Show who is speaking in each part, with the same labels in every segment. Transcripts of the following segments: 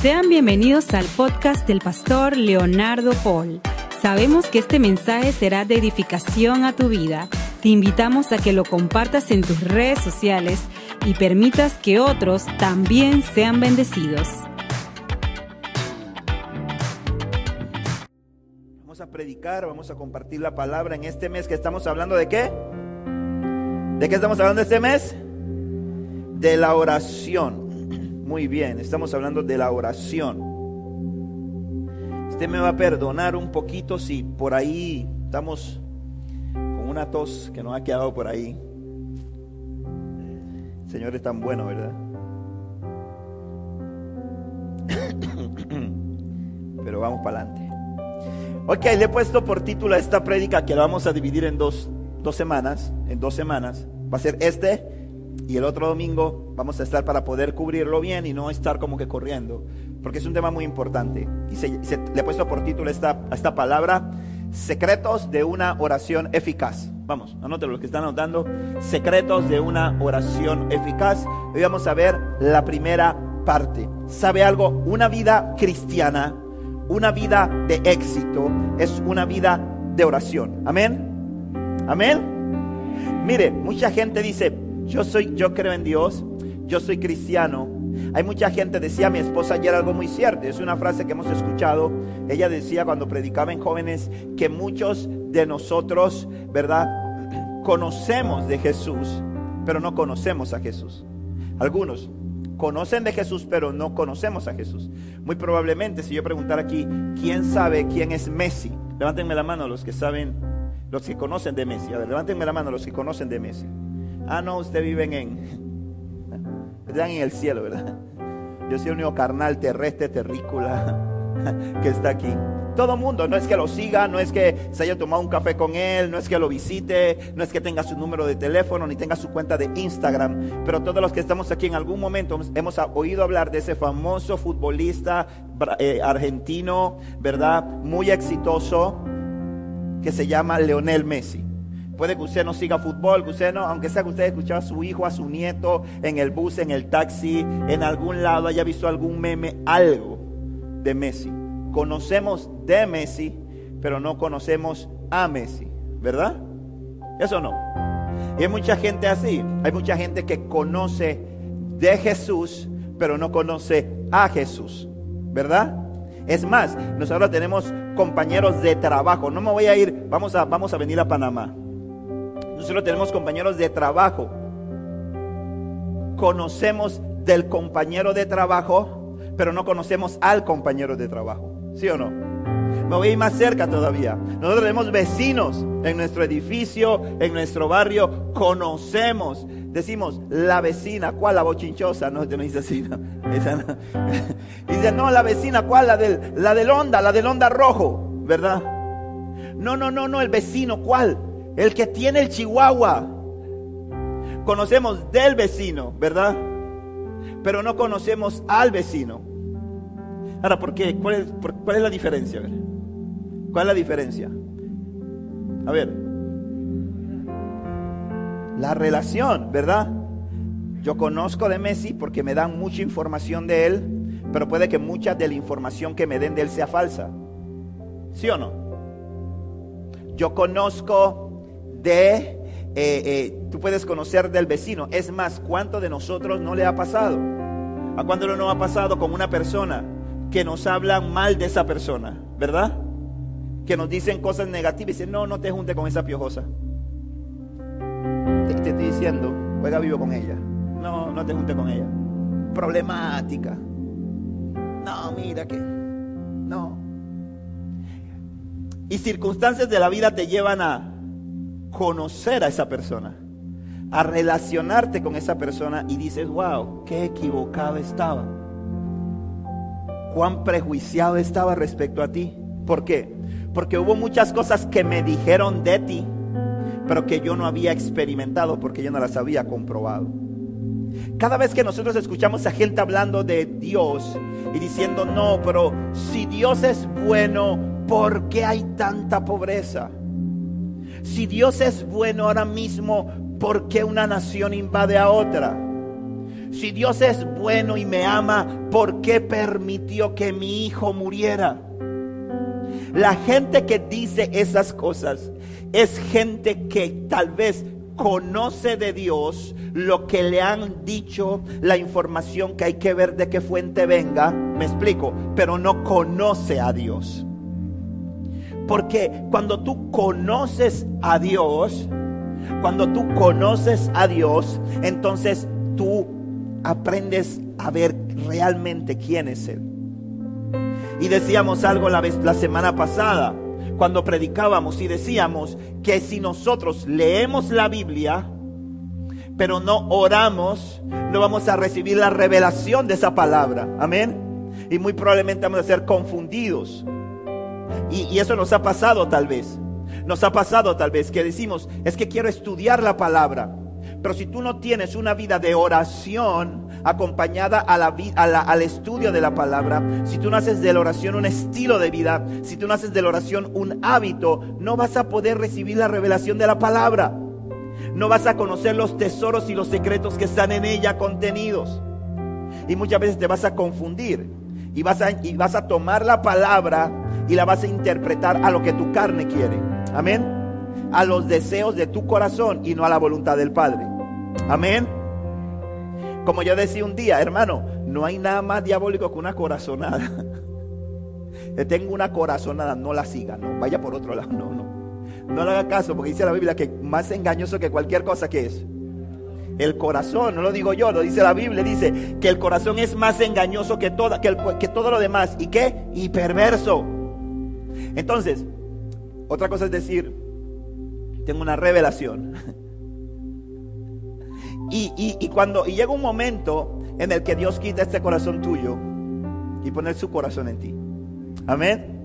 Speaker 1: Sean bienvenidos al podcast del pastor Leonardo Paul. Sabemos que este mensaje será de edificación a tu vida. Te invitamos a que lo compartas en tus redes sociales y permitas que otros también sean bendecidos.
Speaker 2: Vamos a predicar, vamos a compartir la palabra en este mes que estamos hablando de qué? ¿De qué estamos hablando este mes? De la oración. Muy bien, estamos hablando de la oración. Usted me va a perdonar un poquito si por ahí estamos con una tos que nos ha quedado por ahí. El Señor es tan bueno, ¿verdad? Pero vamos para adelante. Ok, le he puesto por título a esta prédica que la vamos a dividir en dos, dos semanas. En dos semanas. Va a ser este y el otro domingo vamos a estar para poder cubrirlo bien y no estar como que corriendo, porque es un tema muy importante. Y se, le he puesto por título esta, esta palabra, secretos de una oración eficaz. Vamos, anótelo lo que están anotando, secretos de una oración eficaz. Hoy vamos a ver la primera parte. ¿Sabe algo? Una vida cristiana, una vida de éxito, es una vida de oración. Amén. Amén. Mire, mucha gente dice, yo soy, yo creo en Dios, yo soy cristiano. Hay mucha gente, decía mi esposa ayer algo muy cierto, es una frase que hemos escuchado. Ella decía cuando predicaba en jóvenes que muchos de nosotros, ¿verdad? Conocemos de Jesús, pero no conocemos a Jesús. Algunos conocen de Jesús, pero no conocemos a Jesús. Muy probablemente, si yo preguntara aquí, ¿quién sabe quién es Messi? Levántenme la mano los que saben, los que conocen de Messi. A ver, levántenme la mano los que conocen de Messi. Ah, no, ustedes viven en. Están en el cielo, ¿verdad? Yo soy el único carnal terrestre, terrícola que está aquí. Todo mundo, no es que lo siga, no es que se haya tomado un café con él, no es que lo visite, no es que tenga su número de teléfono, ni tenga su cuenta de Instagram, pero todos los que estamos aquí en algún momento hemos oído hablar de ese famoso futbolista eh, argentino, ¿verdad? Muy exitoso, que se llama Leonel Messi. Puede que usted no siga fútbol, usted no, aunque sea que usted escuchado a su hijo, a su nieto en el bus, en el taxi, en algún lado, haya visto algún meme, algo de Messi. Conocemos de Messi, pero no conocemos a Messi, ¿verdad? Eso no. Y hay mucha gente así. Hay mucha gente que conoce de Jesús, pero no conoce a Jesús, ¿verdad? Es más, nosotros tenemos compañeros de trabajo. No me voy a ir, vamos a, vamos a venir a Panamá. Nosotros tenemos compañeros de trabajo. Conocemos del compañero de trabajo, pero no conocemos al compañero de trabajo. ¿Sí o no? Me voy a ir más cerca todavía. Nosotros tenemos vecinos en nuestro edificio, en nuestro barrio. Conocemos. Decimos, la vecina, ¿cuál? La bochinchosa. No, no dice así. No. dice, no, la vecina, ¿cuál? La del, la del onda, la del onda rojo. ¿Verdad? No, no, no, no, el vecino, ¿cuál? El que tiene el chihuahua. Conocemos del vecino, ¿verdad? Pero no conocemos al vecino. Ahora, ¿por qué? ¿Cuál es, la diferencia? ¿Cuál es la diferencia? A ver. La relación, ¿verdad? Yo conozco de Messi porque me dan mucha información de él, pero puede que mucha de la información que me den de él sea falsa. ¿Sí o no? Yo conozco de, eh, eh, tú puedes conocer del vecino. Es más, ¿cuánto de nosotros no le ha pasado? ¿A cuánto no nos ha pasado con una persona que nos hablan mal de esa persona? ¿Verdad? Que nos dicen cosas negativas y dicen, no, no te junte con esa piojosa. Te, te estoy diciendo, juega vivo con ella. No, no te junte con ella. Problemática. No, mira que. No. Y circunstancias de la vida te llevan a conocer a esa persona, a relacionarte con esa persona y dices, wow, qué equivocado estaba. Cuán prejuiciado estaba respecto a ti. ¿Por qué? Porque hubo muchas cosas que me dijeron de ti, pero que yo no había experimentado porque yo no las había comprobado. Cada vez que nosotros escuchamos a gente hablando de Dios y diciendo, no, pero si Dios es bueno, ¿por qué hay tanta pobreza? Si Dios es bueno ahora mismo, ¿por qué una nación invade a otra? Si Dios es bueno y me ama, ¿por qué permitió que mi hijo muriera? La gente que dice esas cosas es gente que tal vez conoce de Dios lo que le han dicho, la información que hay que ver de qué fuente venga, me explico, pero no conoce a Dios. Porque cuando tú conoces a Dios, cuando tú conoces a Dios, entonces tú aprendes a ver realmente quién es Él. Y decíamos algo la, la semana pasada, cuando predicábamos y decíamos que si nosotros leemos la Biblia, pero no oramos, no vamos a recibir la revelación de esa palabra. Amén. Y muy probablemente vamos a ser confundidos. Y, eso nos ha pasado tal vez. Nos ha pasado tal vez que decimos, es que quiero estudiar la palabra. Pero si tú no tienes una vida de oración acompañada al estudio de la palabra, si tú no haces de la oración un estilo de vida, si tú no haces de la oración un hábito, no vas a poder recibir la revelación de la palabra. No vas a conocer los tesoros y los secretos que están en ella contenidos. Y muchas veces te vas a confundir y vas a tomar la palabra y la vas a interpretar a lo que tu carne quiere. Amén. A los deseos de tu corazón y no a la voluntad del Padre. Amén. Como yo decía un día, hermano, no hay nada más diabólico que una corazonada. Tengo una corazonada, no la siga, no, vaya por otro lado, no, no. No le haga caso porque dice la Biblia que más engañoso que cualquier cosa que es. El corazón, no lo digo yo, lo dice la Biblia, dice que el corazón es más engañoso que, que todo lo demás. ¿Y qué? Y perverso. Entonces, otra cosa es decir, tengo una revelación. Y, cuando y llega un momento en el que Dios quita este corazón tuyo y pone su corazón en ti. Amén.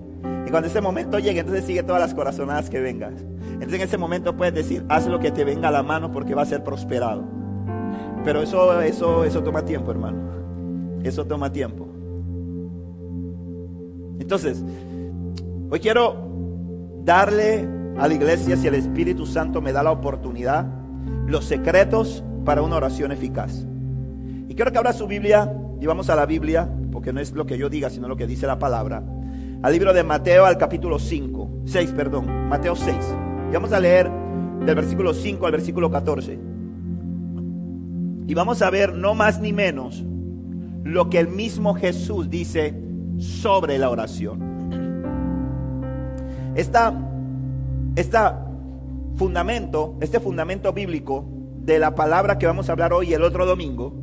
Speaker 2: Y cuando ese momento llegue, entonces sigue todas las corazonadas que vengas. Entonces en ese momento puedes decir, haz lo que te venga a la mano porque va a ser prosperado. Pero eso, eso, eso toma tiempo, hermano. Eso toma tiempo. Entonces, hoy quiero darle a la iglesia, si el Espíritu Santo me da la oportunidad, los secretos para una oración eficaz. Y quiero que abra su Biblia y vamos a la Biblia, porque no es lo que yo diga, sino lo que dice la palabra. Al libro de Mateo, al capítulo 5, 6, perdón, Mateo 6. Y vamos a leer del versículo 5 al versículo 14. Y vamos a ver no más ni menos lo que el mismo Jesús dice sobre la oración. Esta, esta fundamento, este fundamento bíblico de la palabra que vamos a hablar hoy el otro domingo,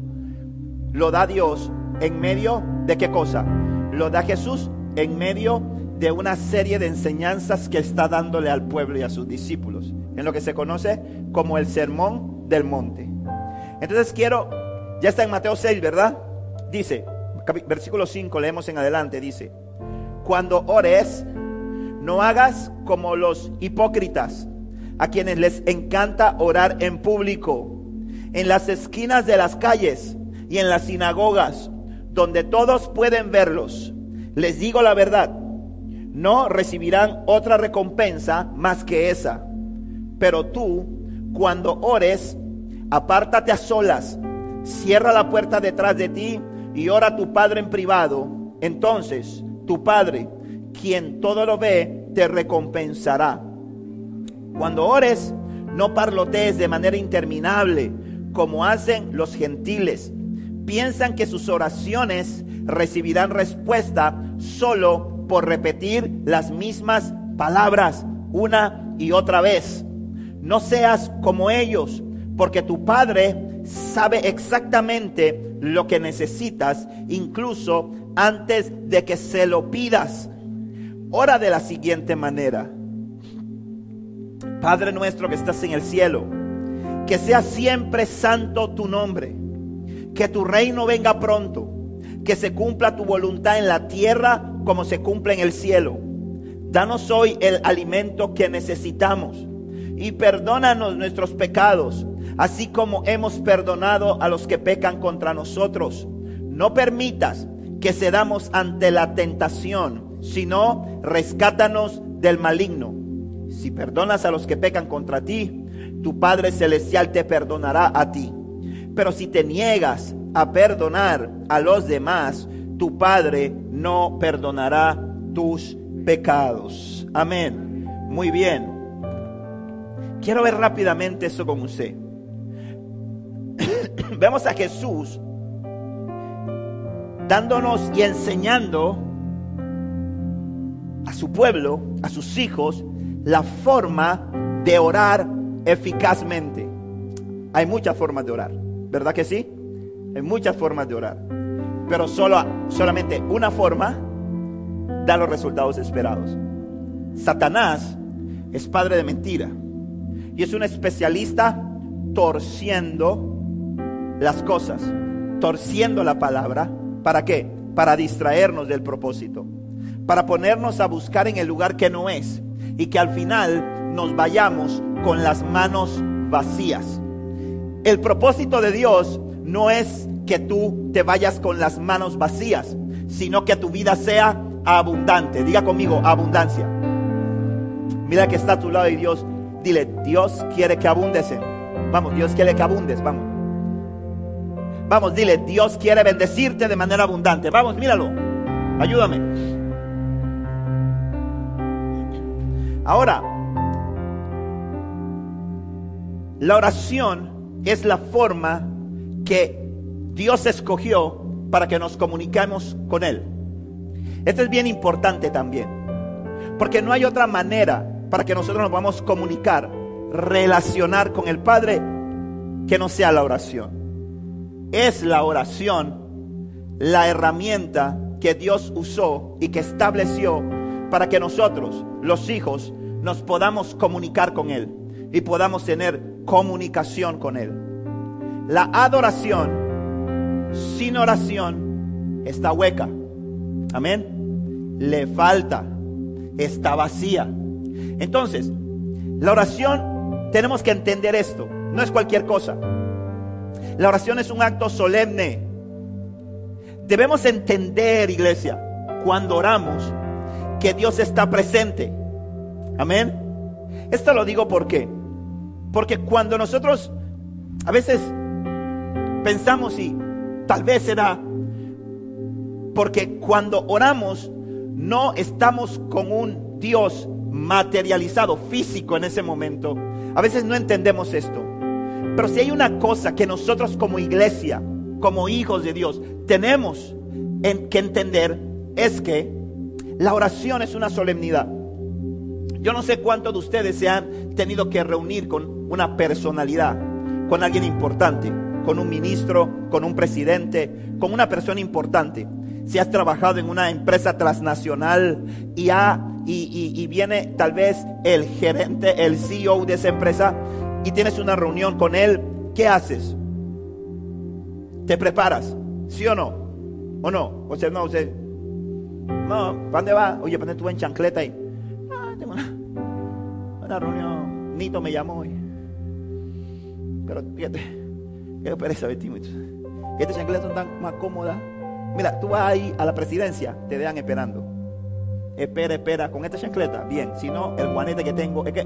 Speaker 2: lo da Dios en medio de qué cosa? Lo da Jesús en medio de una serie de enseñanzas que está dándole al pueblo y a sus discípulos, en lo que se conoce como el sermón del monte. Entonces quiero, ya está en Mateo 6, ¿verdad? Dice, versículo 5, leemos en adelante, dice, cuando ores, no hagas como los hipócritas, a quienes les encanta orar en público, en las esquinas de las calles y en las sinagogas, donde todos pueden verlos. Les digo la verdad, no recibirán otra recompensa más que esa. Pero tú, cuando ores, apártate a solas, cierra la puerta detrás de ti y ora a tu Padre en privado. Entonces, tu Padre, quien todo lo ve, te recompensará. Cuando ores, no parlotees de manera interminable, como hacen los gentiles. Piensan que sus oraciones recibirán respuesta solo por repetir las mismas palabras una y otra vez. No seas como ellos, porque tu Padre sabe exactamente lo que necesitas, incluso antes de que se lo pidas. Ora de la siguiente manera. Padre nuestro que estás en el cielo, que sea siempre santo tu nombre, que tu reino venga pronto, que se cumpla tu voluntad en la tierra como se cumple en el cielo. Danos hoy el alimento que necesitamos y perdónanos nuestros pecados, así como hemos perdonado a los que pecan contra nosotros. No permitas que cedamos ante la tentación sino rescátanos del maligno. Si perdonas a los que pecan contra ti, tu Padre Celestial te perdonará a ti. Pero si te niegas a perdonar a los demás, tu Padre no perdonará tus pecados. Amén. Muy bien. Quiero ver rápidamente eso con usted. Vemos a Jesús dándonos y enseñando a su pueblo, a sus hijos, la forma de orar eficazmente. Hay muchas formas de orar, ¿verdad que sí? Hay muchas formas de orar. Pero solo, solamente una forma da los resultados esperados. Satanás es padre de mentira y es un especialista torciendo las cosas, torciendo la palabra. ¿Para qué? Para distraernos del propósito, para ponernos a buscar en el lugar que no es y que al final nos vayamos con las manos vacías. El propósito de Dios no es que tú te vayas con las manos vacías, sino que tu vida sea abundante. Diga conmigo, abundancia. Mira que está a tu lado y Dios, dile, Dios quiere que abundes. Vamos, Dios quiere que abundes, vamos. Vamos, dile, Dios quiere bendecirte de manera abundante. Vamos, míralo. Ayúdame. Ahora, la oración es la forma que Dios escogió para que nos comuniquemos con Él. Esto es bien importante también, porque no hay otra manera para que nosotros nos podamos comunicar, relacionar con el Padre que no sea la oración. Es la oración la herramienta que Dios usó y que estableció para que nosotros, los hijos, nos podamos comunicar con Él y podamos tener comunicación con Él. La adoración sin oración está hueca. Amén. Le falta. Está vacía. Entonces, la oración, tenemos que entender esto. No es cualquier cosa. La oración es un acto solemne. Debemos entender, iglesia, cuando oramos, que Dios está presente. Amén. Esto lo digo porque, porque cuando nosotros a veces pensamos y tal vez será porque cuando oramos no estamos con un Dios materializado, físico en ese momento. A veces no entendemos esto. Pero si hay una cosa que nosotros como iglesia, como hijos de Dios, tenemos que entender es que la oración es una solemnidad. Yo no sé cuántos de ustedes se han tenido que reunir con una personalidad, con alguien importante, con un ministro, con un presidente, con una persona importante. Si has trabajado en una empresa transnacional y, y viene tal vez el gerente, el CEO de esa empresa y tienes una reunión con él, ¿qué haces? ¿Te preparas? ¿Sí o no? ¿O no? O sea, no, o sea, no, ¿para dónde va? Oye, ¿para tú en chancleta ahí? Ah, tengo una, reunión. Nito me llamó hoy. Pero fíjate, qué pereza vestirme. Estas chancletas son tan más cómodas. Mira, tú vas ahí a la presidencia, te dejan esperando. Espera, espera, con esta chancleta, bien. Si no, el guanete que tengo, es que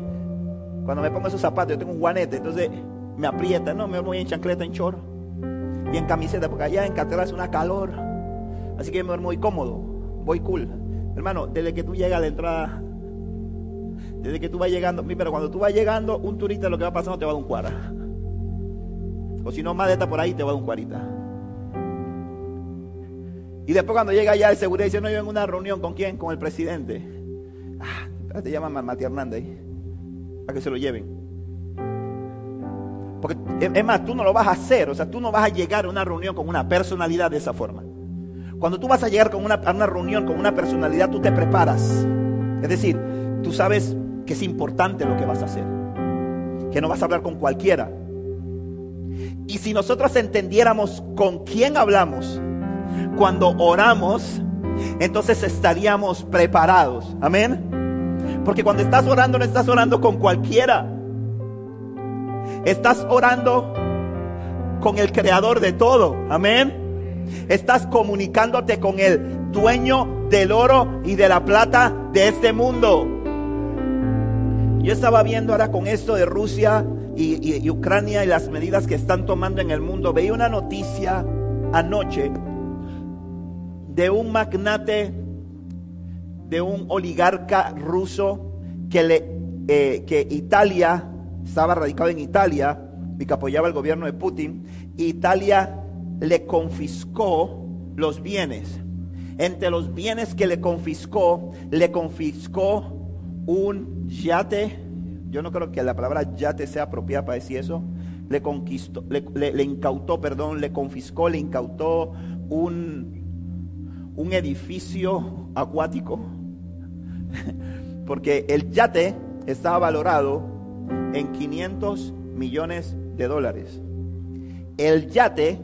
Speaker 2: cuando me pongo esos zapatos, yo tengo un guanete, entonces me aprieta, no, me voy en chancleta, en chorro y en camiseta, porque allá en catedral es una calor. Así que me voy muy cómodo, voy cool. Hermano, desde que tú llegas a la entrada, desde que tú vas llegando, pero cuando tú vas llegando, un turista lo que va pasando te va a dar un cuara. O si no, más de esta por ahí te va a dar un cuarita. Y después cuando llega allá el seguridad dice, no, yo en una reunión con quién, con el presidente. Ah, te llaman Mati Hernández a que se lo lleven. Porque es más, tú no lo vas a hacer, o sea, tú no vas a llegar a una reunión con una personalidad de esa forma. Cuando tú vas a llegar con una, a una reunión con una personalidad, tú te preparas. Es decir, tú sabes que es importante lo que vas a hacer, que no vas a hablar con cualquiera. Y si nosotros entendiéramos con quién hablamos cuando oramos, entonces estaríamos preparados. Amén. Porque cuando estás orando no estás orando con cualquiera. Estás orando con el creador de todo. Amén. Estás comunicándote con el dueño del oro y de la plata de este mundo. Yo estaba viendo ahora con esto de Rusia y, Ucrania y las medidas que están tomando en el mundo. Veía una noticia anoche de un magnate, de un oligarca ruso que, le, eh, que Italia, estaba radicado en Italia y que apoyaba el gobierno de Putin, Italia le confiscó los bienes. Entre los bienes que le confiscó, le confiscó un yate. Yo no creo que la palabra yate sea apropiada para decir eso. Le conquistó, le, incautó, perdón, le confiscó, le incautó un, un edificio acuático. Porque el yate estaba valorado en 500 millones de dólares. El yate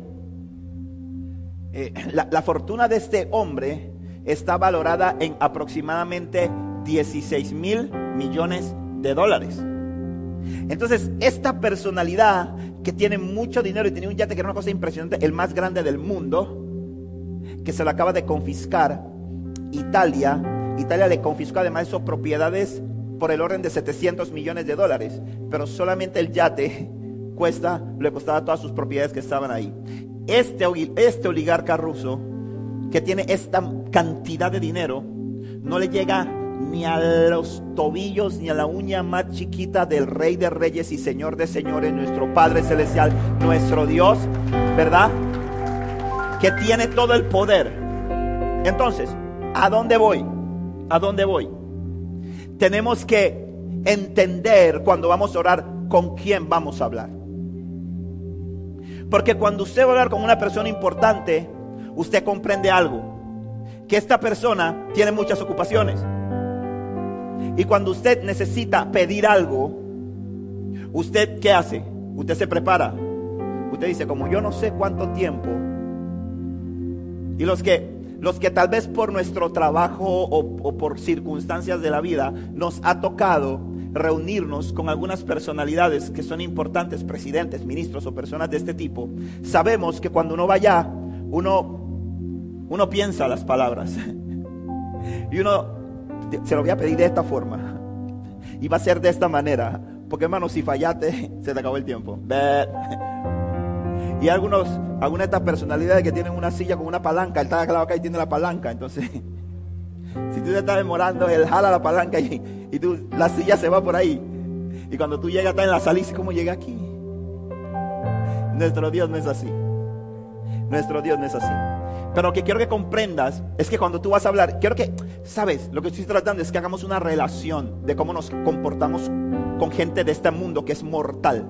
Speaker 2: eh, la, fortuna de este hombre está valorada en aproximadamente 16 mil millones de dólares. Entonces, esta personalidad que tiene mucho dinero y tiene un yate que era una cosa impresionante, el más grande del mundo, que se lo acaba de confiscar Italia. Italia le confiscó además sus propiedades por el orden de 700 millones de dólares, pero solamente el yate cuesta, le costaba todas sus propiedades que estaban ahí este, este oligarca ruso que tiene esta cantidad de dinero no le llega ni a los tobillos ni a la uña más chiquita del Rey de Reyes y Señor de Señores, nuestro Padre Celestial, nuestro Dios, ¿verdad? Que tiene todo el poder. Entonces, ¿a dónde voy? ¿A dónde voy? Tenemos que entender cuando vamos a orar con quién vamos a hablar. Porque cuando usted va a hablar con una persona importante, usted comprende algo. Que esta persona tiene muchas ocupaciones. Y cuando usted necesita pedir algo, ¿usted qué hace? Usted se prepara. Usted dice, como yo no sé cuánto tiempo. Y los que, los que tal vez por nuestro trabajo o, o por circunstancias de la vida nos ha tocado reunirnos con algunas personalidades que son importantes, presidentes, ministros o personas de este tipo, sabemos que cuando uno va allá, uno, uno piensa las palabras. y uno se lo voy a pedir de esta forma. Y va a ser de esta manera. Porque hermano, si fallaste, se te acabó el tiempo. Y algunos, algunas de estas personalidades que tienen una silla con una palanca, él está claro acá y tiene la palanca. Entonces, si tú te estás demorando, él jala la palanca y, y tú, la silla se va por ahí. Y cuando tú llegas, está en la sala y ¿cómo llega aquí? Nuestro Dios no es así. Nuestro Dios no es así. Pero lo que quiero que comprendas es que cuando tú vas a hablar, quiero que, sabes, lo que estoy tratando es que hagamos una relación de cómo nos comportamos con gente de este mundo que es mortal.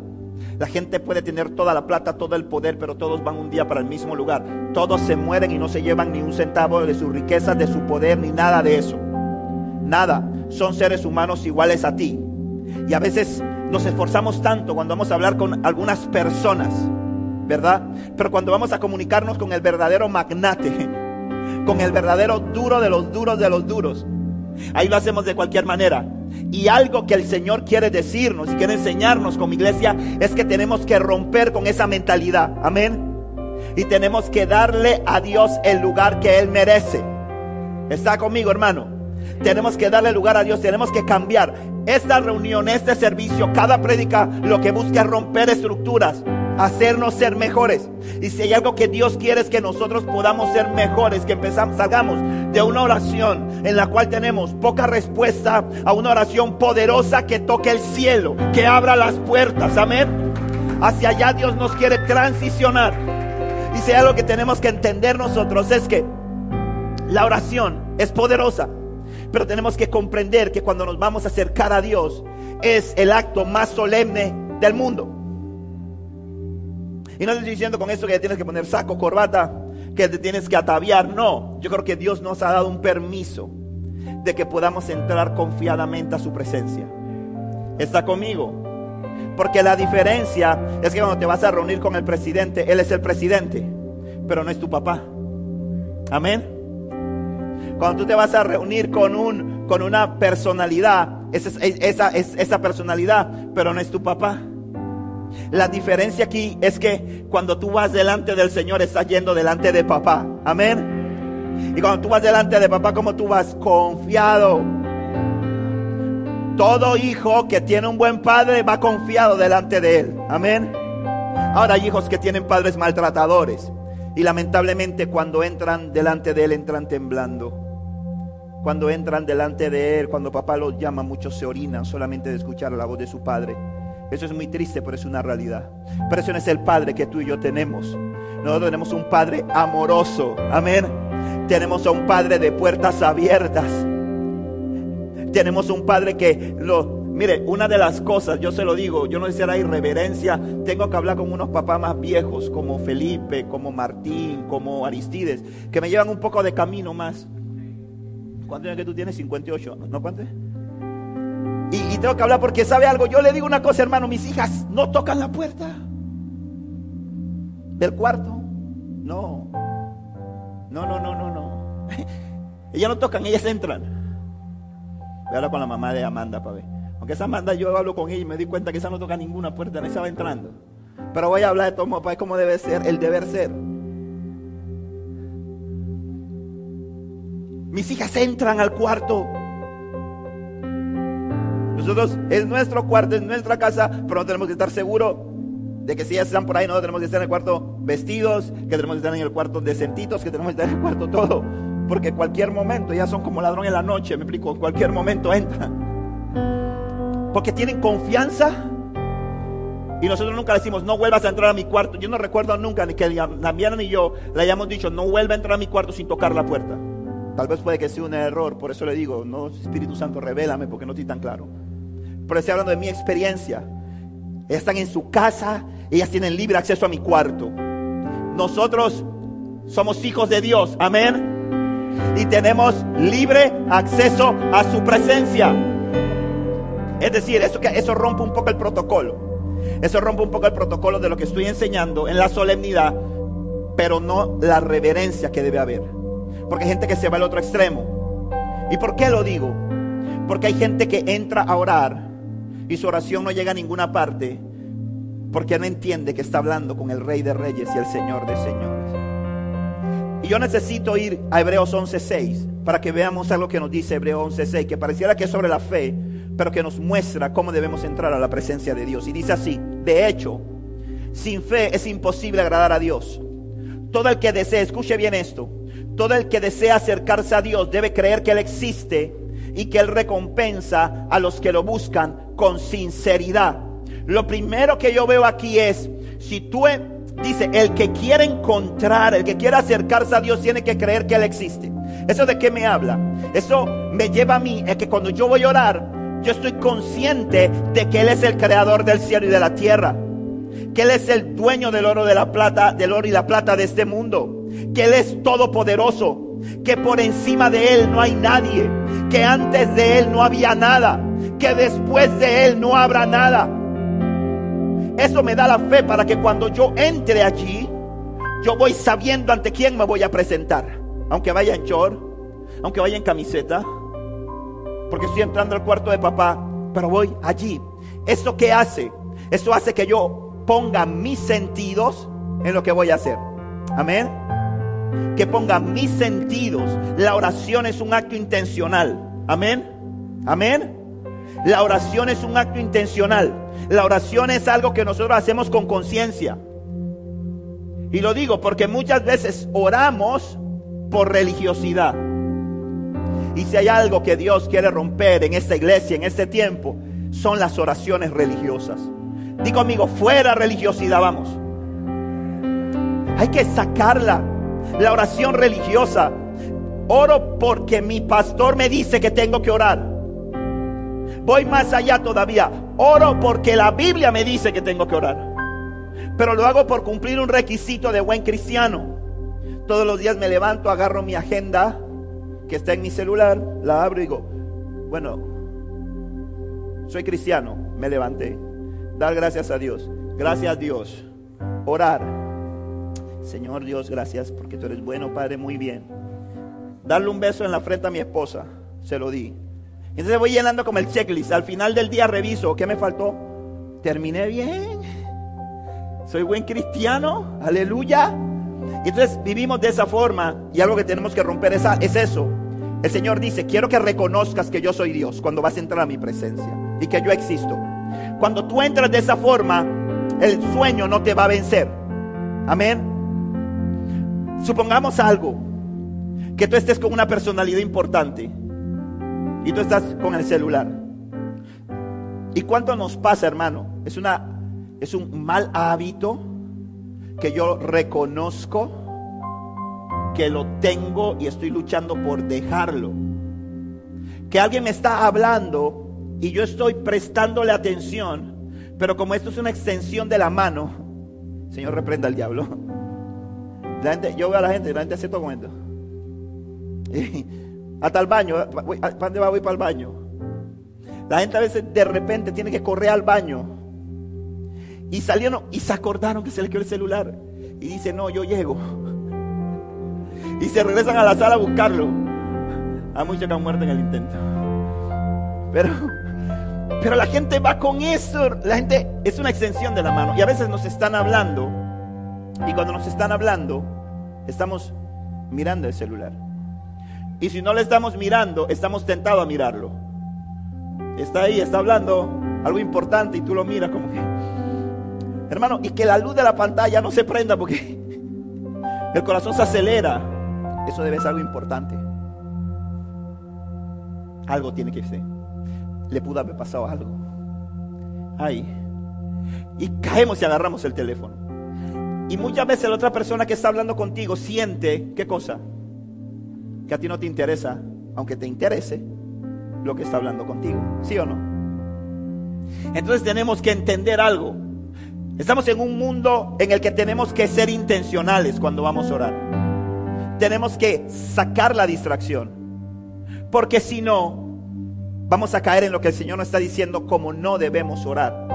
Speaker 2: La gente puede tener toda la plata, todo el poder, pero todos van un día para el mismo lugar. Todos se mueren y no se llevan ni un centavo de su riqueza, de su poder, ni nada de eso. Nada. Son seres humanos iguales a ti. Y a veces nos esforzamos tanto cuando vamos a hablar con algunas personas, ¿verdad? Pero cuando vamos a comunicarnos con el verdadero magnate, con el verdadero duro de los duros de los duros, ahí lo hacemos de cualquier manera. Y algo que el Señor quiere decirnos y quiere enseñarnos como iglesia es que tenemos que romper con esa mentalidad. Amén. Y tenemos que darle a Dios el lugar que Él merece. ¿Está conmigo, hermano? Tenemos que darle lugar a Dios, tenemos que cambiar. Esta reunión, este servicio, cada prédica lo que busca es romper estructuras, hacernos ser mejores. Y si hay algo que Dios quiere es que nosotros podamos ser mejores, que empezamos, salgamos de una oración en la cual tenemos poca respuesta a una oración poderosa que toque el cielo, que abra las puertas. Amén. Hacia allá Dios nos quiere transicionar. Y si hay algo que tenemos que entender nosotros es que la oración es poderosa. Pero tenemos que comprender que cuando nos vamos a acercar a Dios es el acto más solemne del mundo. Y no estoy diciendo con esto que tienes que poner saco, corbata, que te tienes que ataviar. No, yo creo que Dios nos ha dado un permiso de que podamos entrar confiadamente a su presencia. ¿Está conmigo? Porque la diferencia es que cuando te vas a reunir con el presidente, él es el presidente, pero no es tu papá. Amén. Cuando tú te vas a reunir con, un, con una personalidad, esa, esa, esa personalidad, pero no es tu papá. La diferencia aquí es que cuando tú vas delante del Señor estás yendo delante de papá. Amén. Y cuando tú vas delante de papá, como tú vas? Confiado. Todo hijo que tiene un buen padre va confiado delante de él. Amén. Ahora hay hijos que tienen padres maltratadores Y lamentablemente cuando entran delante de Él, entran temblando. Cuando entran delante de Él, cuando papá los llama, muchos se orinan solamente de escuchar la voz de su Padre. Eso es muy triste, pero es una realidad. Pero eso no es el Padre que tú y yo tenemos. Nosotros tenemos un Padre amoroso. Amén. Tenemos a un Padre de puertas abiertas. Tenemos un Padre que lo, Mire, una de las cosas, yo se lo digo, yo no sé si era irreverencia, tengo que hablar con unos papás más viejos, como Felipe, como Martín, como Aristides, que me llevan un poco de camino más. ¿Cuántos años que tú tienes? 58, ¿no cuántos? Y, tengo que hablar porque sabe algo, yo le digo una cosa, hermano, mis hijas no tocan la puerta del cuarto. No. No, no, no, no, no. ellas no tocan, ellas entran. Voy a hablar con la mamá de Amanda para ver. Aunque esa Amanda yo hablo con ella y me di cuenta que esa no toca ninguna puerta, ni estaba entrando. Pero voy a hablar de todo para cómo debe ser, el deber ser. Mis hijas entran al cuarto. Nosotros es nuestro cuarto, es nuestra casa, pero no tenemos que estar seguros de que si ellas están por ahí, no tenemos que estar en el cuarto vestidos, que tenemos que estar en el cuarto decentitos, que tenemos que estar en el cuarto todo. Porque cualquier momento, ya son como ladrón en la noche, me explico, cualquier momento entran. Porque tienen confianza. Y nosotros nunca decimos, no vuelvas a entrar a mi cuarto. Yo no recuerdo nunca ni que Damián ni yo le hayamos dicho, no vuelva a entrar a mi cuarto sin tocar la puerta. Tal vez puede que sea un error, por eso le digo, no, Espíritu Santo, revélame porque no estoy tan claro. Pero estoy hablando de mi experiencia. están en su casa, ellas tienen libre acceso a mi cuarto. Nosotros somos hijos de Dios, amén. Y tenemos libre acceso a su presencia. Es decir, eso, eso rompe un poco el protocolo. Eso rompe un poco el protocolo de lo que estoy enseñando en la solemnidad, pero no la reverencia que debe haber. Porque hay gente que se va al otro extremo. ¿Y por qué lo digo? Porque hay gente que entra a orar y su oración no llega a ninguna parte porque no entiende que está hablando con el Rey de Reyes y el Señor de Señores. Y yo necesito ir a Hebreos 11.6 para que veamos algo que nos dice Hebreos 11.6, que pareciera que es sobre la fe, pero que nos muestra cómo debemos entrar a la presencia de Dios. Y dice así, de hecho, sin fe es imposible agradar a Dios. Todo el que desee, escuche bien esto, todo el que desea acercarse a Dios debe creer que Él existe y que Él recompensa a los que lo buscan con sinceridad. Lo primero que yo veo aquí es, si tú dice, el que quiere encontrar, el que quiere acercarse a Dios tiene que creer que Él existe. ¿Eso de qué me habla? Eso me lleva a mí, es que cuando yo voy a orar, yo estoy consciente de que Él es el creador del cielo y de la tierra. Que Él es el dueño del oro, de la plata, del oro y la plata de este mundo. Que Él es todopoderoso. Que por encima de Él no hay nadie. Que antes de Él no había nada. Que después de Él no habrá nada. Eso me da la fe para que cuando yo entre allí, yo voy sabiendo ante quién me voy a presentar. Aunque vaya en short, aunque vaya en camiseta porque estoy entrando al cuarto de papá, pero voy allí. ¿Eso qué hace? Eso hace que yo ponga mis sentidos en lo que voy a hacer. Amén. Que ponga mis sentidos. La oración es un acto intencional. Amén. Amén. La oración es un acto intencional. La oración es algo que nosotros hacemos con conciencia. Y lo digo porque muchas veces oramos por religiosidad. Y si hay algo que Dios quiere romper en esta iglesia, en este tiempo, son las oraciones religiosas. Digo amigo, fuera religiosidad, vamos. Hay que sacarla. La oración religiosa. Oro porque mi pastor me dice que tengo que orar. Voy más allá todavía. Oro porque la Biblia me dice que tengo que orar. Pero lo hago por cumplir un requisito de buen cristiano. Todos los días me levanto, agarro mi agenda que está en mi celular, la abro y digo, bueno, soy cristiano, me levanté. Dar gracias a Dios. Gracias a Dios. Orar. Señor Dios, gracias porque tú eres bueno, Padre, muy bien. Darle un beso en la frente a mi esposa, se lo di. Entonces voy llenando como el checklist. Al final del día reviso, ¿qué me faltó? Terminé bien. Soy buen cristiano, aleluya. Entonces vivimos de esa forma y algo que tenemos que romper es, es eso. El Señor dice, quiero que reconozcas que yo soy Dios cuando vas a entrar a mi presencia y que yo existo. Cuando tú entras de esa forma, el sueño no te va a vencer. Amén. Supongamos algo, que tú estés con una personalidad importante y tú estás con el celular. ¿Y cuánto nos pasa, hermano? Es, una, es un mal hábito que yo reconozco, que lo tengo y estoy luchando por dejarlo. Que alguien me está hablando y yo estoy prestándole atención, pero como esto es una extensión de la mano, Señor reprenda al diablo. Yo veo a la gente, la gente hace todo momento. hasta el baño, ¿para dónde va? Voy para el baño. La gente a veces de repente tiene que correr al baño. Y salieron y se acordaron que se les quedó el celular. Y dice, no, yo llego. Y se regresan a la sala a buscarlo. Hay muchos que han muerto en el intento. Pero, pero la gente va con eso. La gente es una extensión de la mano. Y a veces nos están hablando. Y cuando nos están hablando, estamos mirando el celular. Y si no le estamos mirando, estamos tentados a mirarlo. Está ahí, está hablando algo importante y tú lo miras como que... Hermano, y que la luz de la pantalla no se prenda porque el corazón se acelera. Eso debe ser algo importante. Algo tiene que ser. Le pudo haber pasado algo. Ahí. Y caemos y agarramos el teléfono. Y muchas veces la otra persona que está hablando contigo siente, ¿qué cosa? Que a ti no te interesa, aunque te interese lo que está hablando contigo. ¿Sí o no? Entonces tenemos que entender algo. Estamos en un mundo en el que tenemos que ser intencionales cuando vamos a orar. Tenemos que sacar la distracción. Porque si no, vamos a caer en lo que el Señor nos está diciendo como no debemos orar.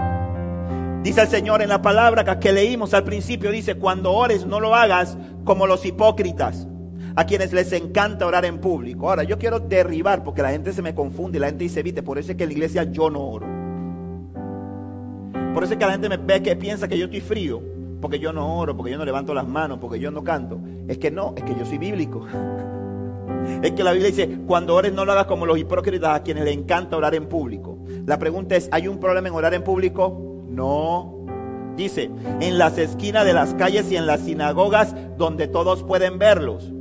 Speaker 2: Dice el Señor en la palabra que leímos al principio, dice, cuando ores no lo hagas como los hipócritas, a quienes les encanta orar en público. Ahora, yo quiero derribar, porque la gente se me confunde, la gente dice, viste, por eso es que en la iglesia yo no oro. Por eso es que la gente me ve que piensa que yo estoy frío, porque yo no oro, porque yo no levanto las manos, porque yo no canto. Es que no, es que yo soy bíblico. Es que la Biblia dice, cuando ores no lo hagas como los hipócritas a quienes les encanta orar en público. La pregunta es, ¿hay un problema en orar en público? No. Dice, en las esquinas de las calles y en las sinagogas donde todos pueden verlos.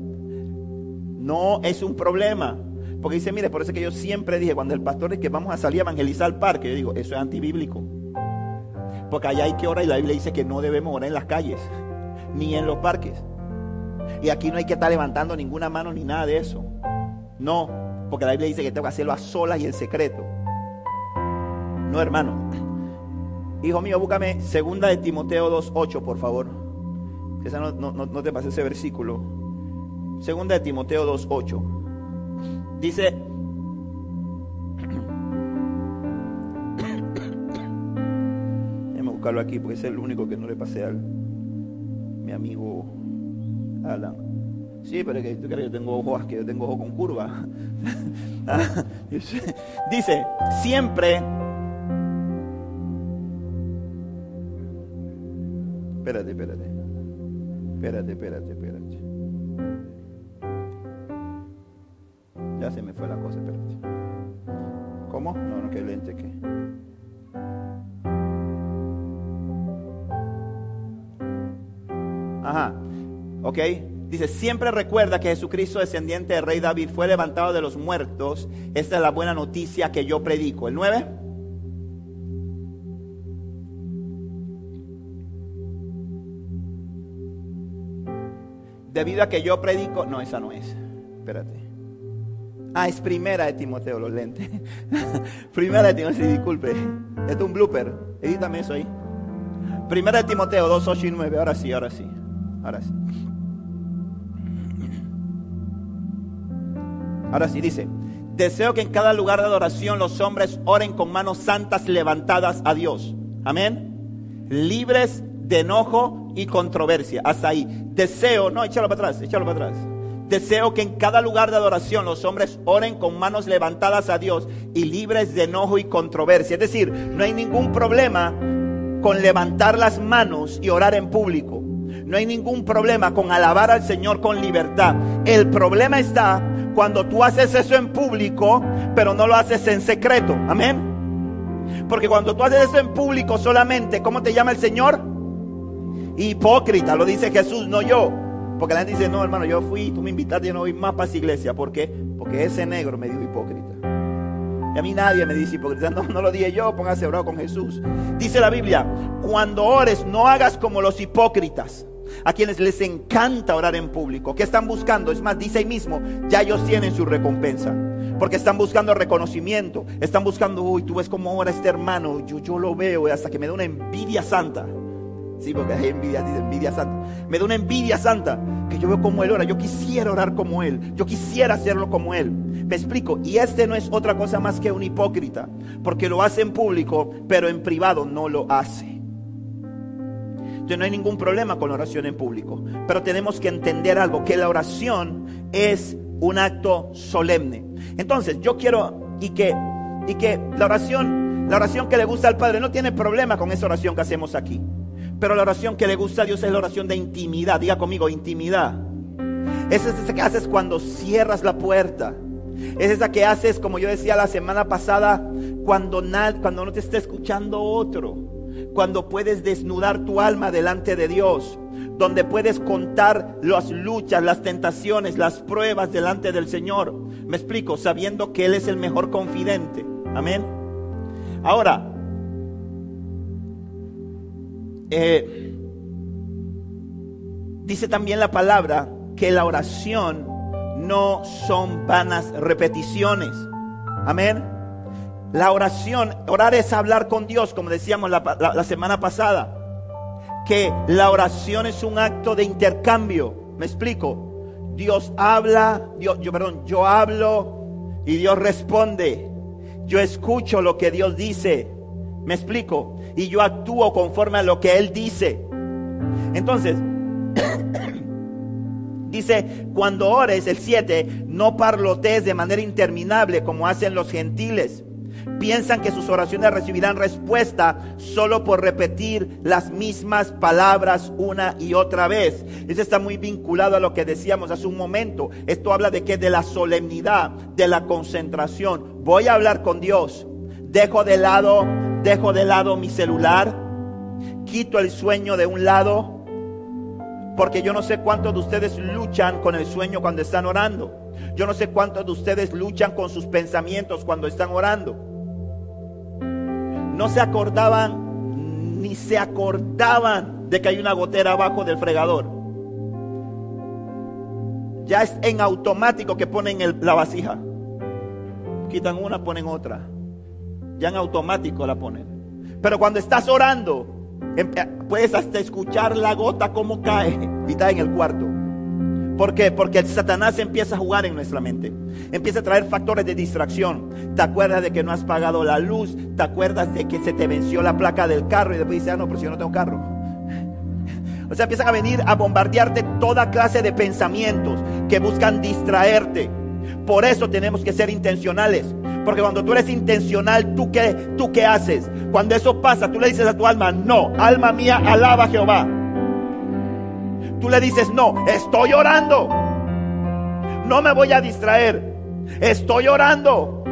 Speaker 2: No es un problema. Porque dice, mire, por eso que yo siempre dije, cuando el pastor dice que vamos a salir a evangelizar al parque, yo digo, eso es antibíblico. Porque allá hay que orar y la Biblia dice que no debemos orar en las calles, ni en los parques. Y aquí no hay que estar levantando ninguna mano ni nada de eso. No, porque la Biblia dice que tengo que hacerlo a solas y en secreto. No, hermano. Hijo mío, búscame segunda de Timoteo 2.8, por favor. Esa no, no, te pase ese versículo. Segunda de Timoteo 2.8. Dice, déjame buscarlo aquí porque es el único que no le pasé al mi amigo Alan. Sí, pero que tú crees que yo tengo ojos, que yo tengo ojos con curva. Dice, siempre espérate, espérate. Espérate, espérate, espérate. Ya se me fue la cosa, espérate. ¿Cómo? No, no, que lente que. Ajá. ¿Ok? Dice, siempre recuerda que Jesucristo, descendiente del rey David, fue levantado de los muertos. Esta es la buena noticia que yo predico. ¿El 9? debido a que yo predico, no, esa no es. Espérate. Ah, es primera de Timoteo, los lentes. primera de Timoteo, disculpe. es un blooper. Edítame eso ahí. Primera de Timoteo 2, 8 y 9. Ahora sí, ahora sí. Ahora sí. Ahora sí, dice. Deseo que en cada lugar de adoración los hombres oren con manos santas levantadas a Dios. Amén. Libres de enojo y controversia. Hasta ahí. Deseo, no, échalo para atrás, échalo para atrás. Deseo que en cada lugar de adoración los hombres oren con manos levantadas a Dios y libres de enojo y controversia. Es decir, no hay ningún problema con levantar las manos y orar en público. No hay ningún problema con alabar al Señor con libertad. El problema está cuando tú haces eso en público, pero no lo haces en secreto. Amén. Porque cuando tú haces eso en público solamente, ¿cómo te llama el Señor? hipócrita, lo dice Jesús, no yo. Porque la gente dice, no, hermano, yo fui, tú me invitaste, yo no voy más para esa iglesia. ¿Por qué? Porque ese negro me dijo hipócrita. Y a mí nadie me dice hipócrita. No, no lo dije yo, póngase orar con Jesús. Dice la Biblia, cuando ores, no hagas como los hipócritas a quienes les encanta orar en público. ¿Qué están buscando? Es más, dice ahí mismo, ya ellos tienen su recompensa. Porque están buscando reconocimiento. Están buscando, uy, tú ves cómo ora este hermano. Yo, yo lo veo hasta que me da una envidia santa. Sí, porque hay envidia, dice envidia santa. Me da una envidia santa que yo veo como él ora. Yo quisiera orar como él. Yo quisiera hacerlo como él. Me explico. Y este no es otra cosa más que un hipócrita. Porque lo hace en público, pero en privado no lo hace. Entonces no hay ningún problema con la oración en público. Pero tenemos que entender algo, que la oración es un acto solemne. Entonces yo quiero y que, y que la oración, la oración que le gusta al Padre no tiene problema con esa oración que hacemos aquí. Pero la oración que le gusta a Dios es la oración de intimidad. Diga conmigo, intimidad. Esa es esa que haces cuando cierras la puerta. Es esa que haces, como yo decía la semana pasada, cuando, cuando no te está escuchando otro. Cuando puedes desnudar tu alma delante de Dios. Donde puedes contar las luchas, las tentaciones, las pruebas delante del Señor. Me explico, sabiendo que Él es el mejor confidente. Amén. Ahora, eh, dice también la palabra que la oración no son vanas repeticiones. Amén. La oración, orar es hablar con Dios, como decíamos la, semana pasada. Que la oración es un acto de intercambio. Me explico. Dios habla, Dios, yo, perdón, yo hablo y Dios responde. Yo escucho lo que Dios dice. Me explico y yo actúo conforme a lo que Él dice. Entonces, dice, cuando ores, el 7, no parlotees de manera interminable como hacen los gentiles. Piensan que sus oraciones recibirán respuesta solo por repetir las mismas palabras una y otra vez. Eso está muy vinculado a lo que decíamos hace un momento. Esto habla de que de la solemnidad, de la concentración. Voy a hablar con Dios. Dejo de lado dejo de lado mi celular, quito el sueño de un lado, porque yo no sé cuántos de ustedes luchan con el sueño cuando están orando. Yo no sé cuántos de ustedes luchan con sus pensamientos cuando están orando. No se acordaban, ni se acordaban de que hay una gotera abajo del fregador. Ya es en automático que ponen la vasija. Quitan una, ponen otra ya en automático la ponen. Pero cuando estás orando, em, eh, puedes hasta escuchar la gota como cae y está en el cuarto. ¿Por qué? Porque el Satanás empieza a jugar en nuestra mente. Empieza a traer factores de distracción. Te acuerdas de que no has pagado la luz. Te acuerdas de que se te venció la placa del carro. Y después dices, ah, no, pero si yo no tengo carro. O sea, empiezan a venir a bombardearte toda clase de pensamientos que buscan distraerte. Por eso tenemos que ser intencionales. Porque cuando tú eres intencional, ¿tú qué, ¿tú qué haces? Cuando eso pasa, tú le dices a tu alma, no, alma mía, alaba a Jehová. Tú le dices, no, estoy orando. No me voy a distraer. Estoy orando.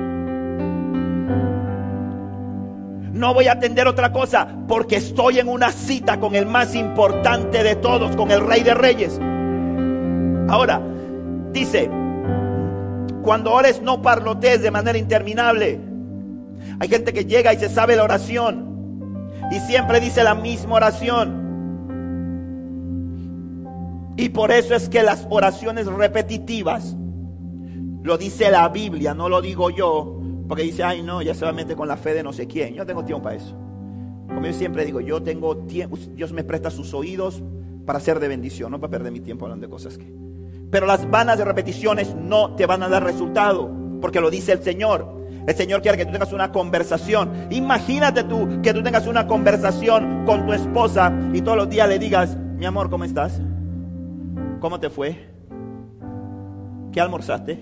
Speaker 2: No voy a atender otra cosa porque estoy en una cita con el más importante de todos, con el Rey de Reyes. Ahora, dice, cuando ores no parlotees de manera interminable. Hay gente que llega y se sabe la oración y siempre dice la misma oración. Y por eso es que las oraciones repetitivas, lo dice la Biblia, no lo digo yo, porque dice, ay no, ya meter con la fe de no sé quién. Yo tengo tiempo para eso. Como yo siempre digo, yo tengo tiempo, Dios me presta sus oídos para ser de bendición, no para perder mi tiempo hablando de cosas que... Pero las vanas repeticiones no te van a dar resultado, porque lo dice el Señor. El Señor quiere que tú tengas una conversación. Imagínate tú que tú tengas una conversación con tu esposa y todos los días le digas, mi amor, ¿cómo estás? ¿Cómo te fue? ¿Qué almorzaste?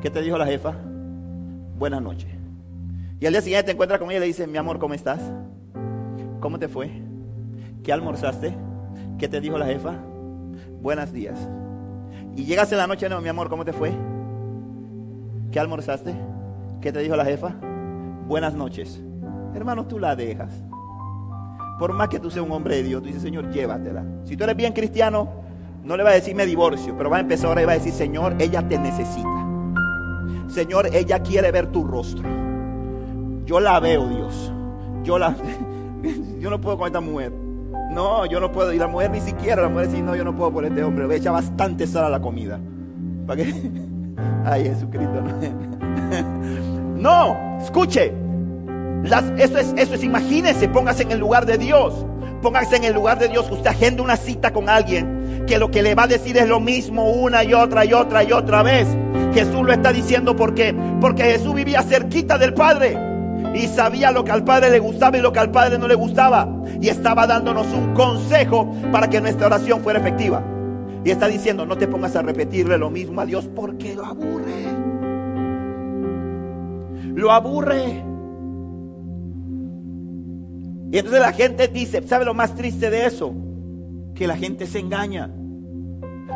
Speaker 2: ¿Qué te dijo la jefa? Buenas noches. Y al día siguiente te encuentras con ella y le dices, mi amor, ¿cómo estás? ¿Cómo te fue? ¿Qué almorzaste? ¿Qué te dijo la jefa? Buenos días. Y llegas en la noche, no, mi amor, ¿cómo te fue? ¿Qué almorzaste? ¿Qué te dijo la jefa? Buenas noches. Hermano, tú la dejas. Por más que tú seas un hombre de Dios, tú dices, Señor, llévatela. Si tú eres bien cristiano, no le va a decir me divorcio, pero va a empezar ahora y va a decir, Señor, ella te necesita. Señor, ella quiere ver tu rostro. Yo la veo, Dios. Yo la yo no puedo con esta mujer. No, yo no puedo. Y la mujer ni siquiera, la mujer dice, no, yo no puedo por este hombre. Le echa bastante sal a la comida. ¿Para qué? Ay, Jesucristo. No, escuche. eso, es, eso es, imagínese, póngase en el lugar de Dios. Póngase en el lugar de Dios. Usted agenda una cita con alguien que lo que le va a decir es lo mismo una y otra y otra y otra vez. Jesús lo está diciendo porque porque Jesús vivía cerquita del Padre y sabía lo que al Padre le gustaba y lo que al Padre no le gustaba y estaba dándonos un consejo para que nuestra oración fuera efectiva. Y está diciendo, no te pongas a repetirle lo mismo a Dios porque lo aburre. Lo aburre. Y entonces la gente dice, ¿sabe lo más triste de eso? Que la gente se engaña.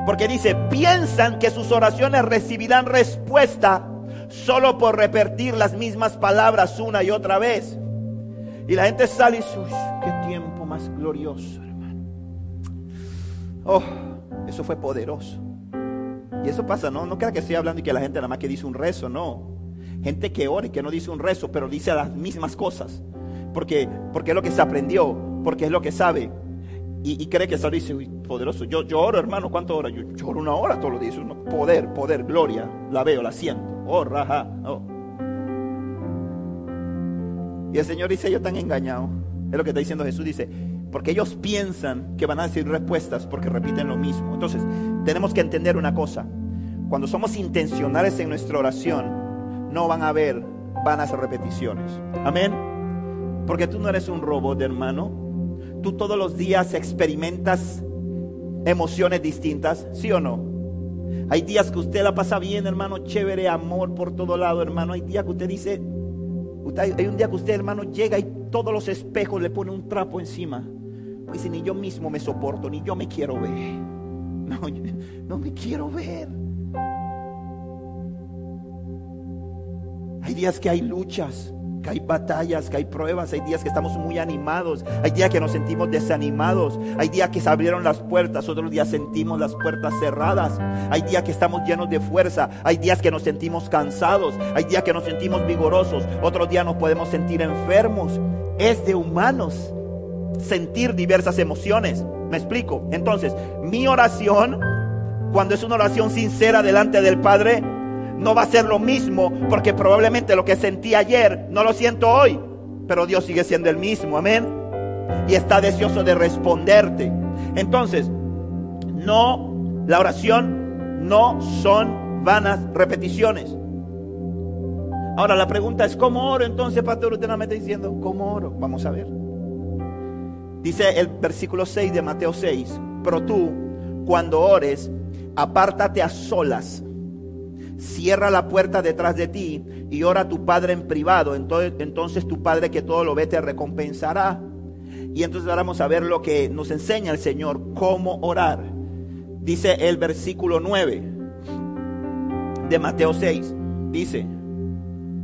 Speaker 2: Porque dice, piensan que sus oraciones recibirán respuesta solo por repetir las mismas palabras una y otra vez. Y la gente sale y dice, qué tiempo más glorioso, hermano. Oh, eso fue poderoso. Y eso pasa, ¿no? No crea que estoy hablando y que la gente nada más que dice un rezo, no. Gente que ora y que no dice un rezo, pero dice las mismas cosas. Porque, porque es lo que se aprendió, porque es lo que sabe. Y, cree que eso dice, poderoso. Yo, yo oro, hermano, ¿cuánto oro? Yo, oro una hora todos los días. Poder, poder, gloria. La veo, la siento. Oh, raja. Oh. Y el Señor dice, ellos están engañados. Es lo que está diciendo Jesús. Dice, porque ellos piensan que van a decir respuestas porque repiten lo mismo. Entonces, tenemos que entender una cosa. Cuando somos intencionales en nuestra oración, no van a haber vanas repeticiones. Amén. Porque tú no eres un robot, hermano. Tú todos los días experimentas emociones distintas, ¿sí o no? Hay días que usted la pasa bien, hermano, chévere, amor por todo lado, hermano. Hay días que usted dice, hay un día que usted, hermano, llega y todos los espejos le pone un trapo encima. Pues ni yo mismo me soporto, ni yo me quiero ver. No, no me quiero ver. Hay días que hay luchas, que hay batallas, que hay pruebas, hay días que estamos muy animados, hay días que nos sentimos desanimados, hay días que se abrieron las puertas, otros días sentimos las puertas cerradas, hay días que estamos llenos de fuerza, hay días que nos sentimos cansados, hay días que nos sentimos vigorosos, otros días nos podemos sentir enfermos. Es de humanos sentir diversas emociones. ¿Me explico? Entonces, mi oración, cuando es una oración sincera delante del Padre, no va a ser lo mismo porque probablemente lo que sentí ayer no lo siento hoy, pero Dios sigue siendo el mismo, amén. Y está deseoso de responderte. Entonces, no, la oración no son vanas repeticiones. Ahora la pregunta es, ¿cómo oro entonces, pastor? Usted no me está diciendo, ¿cómo oro? Vamos a ver. Dice el versículo 6 de Mateo 6, pero tú, cuando ores, apártate a solas cierra la puerta detrás de ti y ora a tu Padre en privado. Entonces, entonces tu Padre que todo lo ve te recompensará. Y entonces vamos a ver lo que nos enseña el Señor, cómo orar. Dice el versículo 9 de Mateo 6. Dice,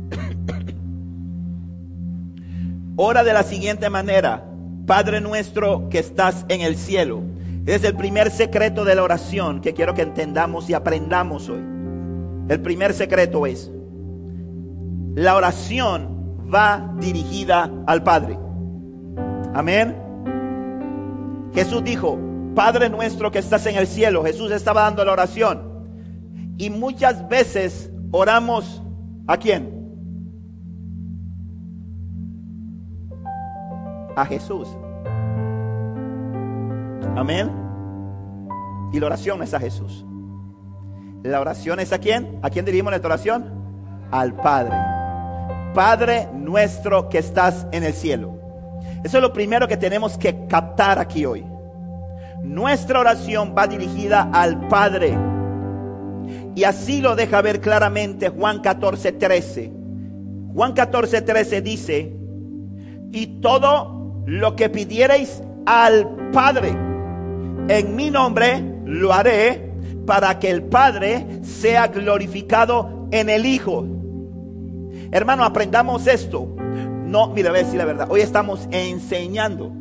Speaker 2: ora de la siguiente manera, Padre nuestro que estás en el cielo. Es el primer secreto de la oración que quiero que entendamos y aprendamos hoy. El primer secreto es, la oración va dirigida al Padre. Amén. Jesús dijo, Padre nuestro que estás en el cielo, Jesús estaba dando la oración. Y muchas veces oramos a quién? A Jesús. Amén. Y la oración es a Jesús. La oración es a quién? ¿A quién dirigimos la oración? Al Padre. Padre nuestro que estás en el cielo. Eso es lo primero que tenemos que captar aquí hoy. Nuestra oración va dirigida al Padre. Y así lo deja ver claramente Juan 14, 13. Juan 14, 13 dice, y todo lo que pidierais al Padre en mi nombre lo haré para que el Padre sea glorificado en el Hijo. Hermano, aprendamos esto. No, mira, voy a decir la verdad. Hoy estamos enseñando.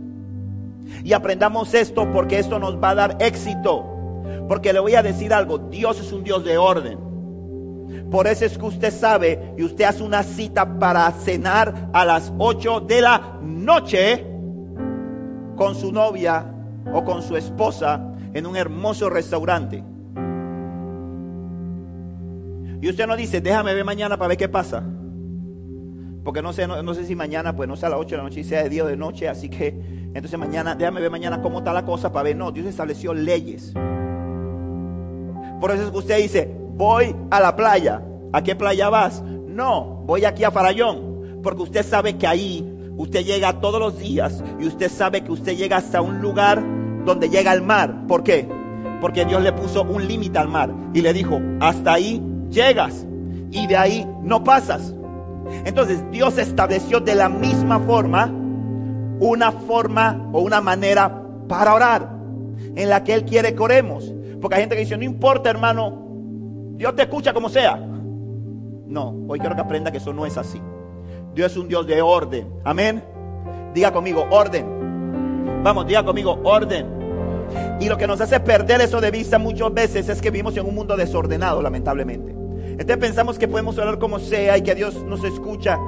Speaker 2: Y aprendamos esto porque esto nos va a dar éxito. Porque le voy a decir algo, Dios es un Dios de orden. Por eso es que usted sabe y usted hace una cita para cenar a las 8 de la noche con su novia o con su esposa en un hermoso restaurante. Y usted no dice, déjame ver mañana para ver qué pasa. Porque no sé, no, sé si mañana, pues no sea a las 8 de la noche y sea de día o de noche. Así que, entonces mañana, déjame ver mañana cómo está la cosa para ver. No, Dios estableció leyes. Por eso es que usted dice, voy a la playa. ¿A qué playa vas? No, voy aquí a Farallón. Porque usted sabe que ahí usted llega todos los días y usted sabe que usted llega hasta un lugar donde llega el mar. ¿Por qué? Porque Dios le puso un límite al mar y le dijo, hasta ahí llegas y de ahí no pasas. Entonces Dios estableció de la misma forma una forma o una manera para orar en la que Él quiere que oremos. Porque hay gente que dice, no importa hermano, Dios te escucha como sea. No, hoy quiero que aprenda que eso no es así. Dios es un Dios de orden. Amén. Diga conmigo, orden. Vamos, diga conmigo, orden. Y lo que nos hace perder eso de vista muchas veces es que vivimos en un mundo desordenado, lamentablemente. Entonces pensamos que podemos orar como sea y que Dios nos escucha.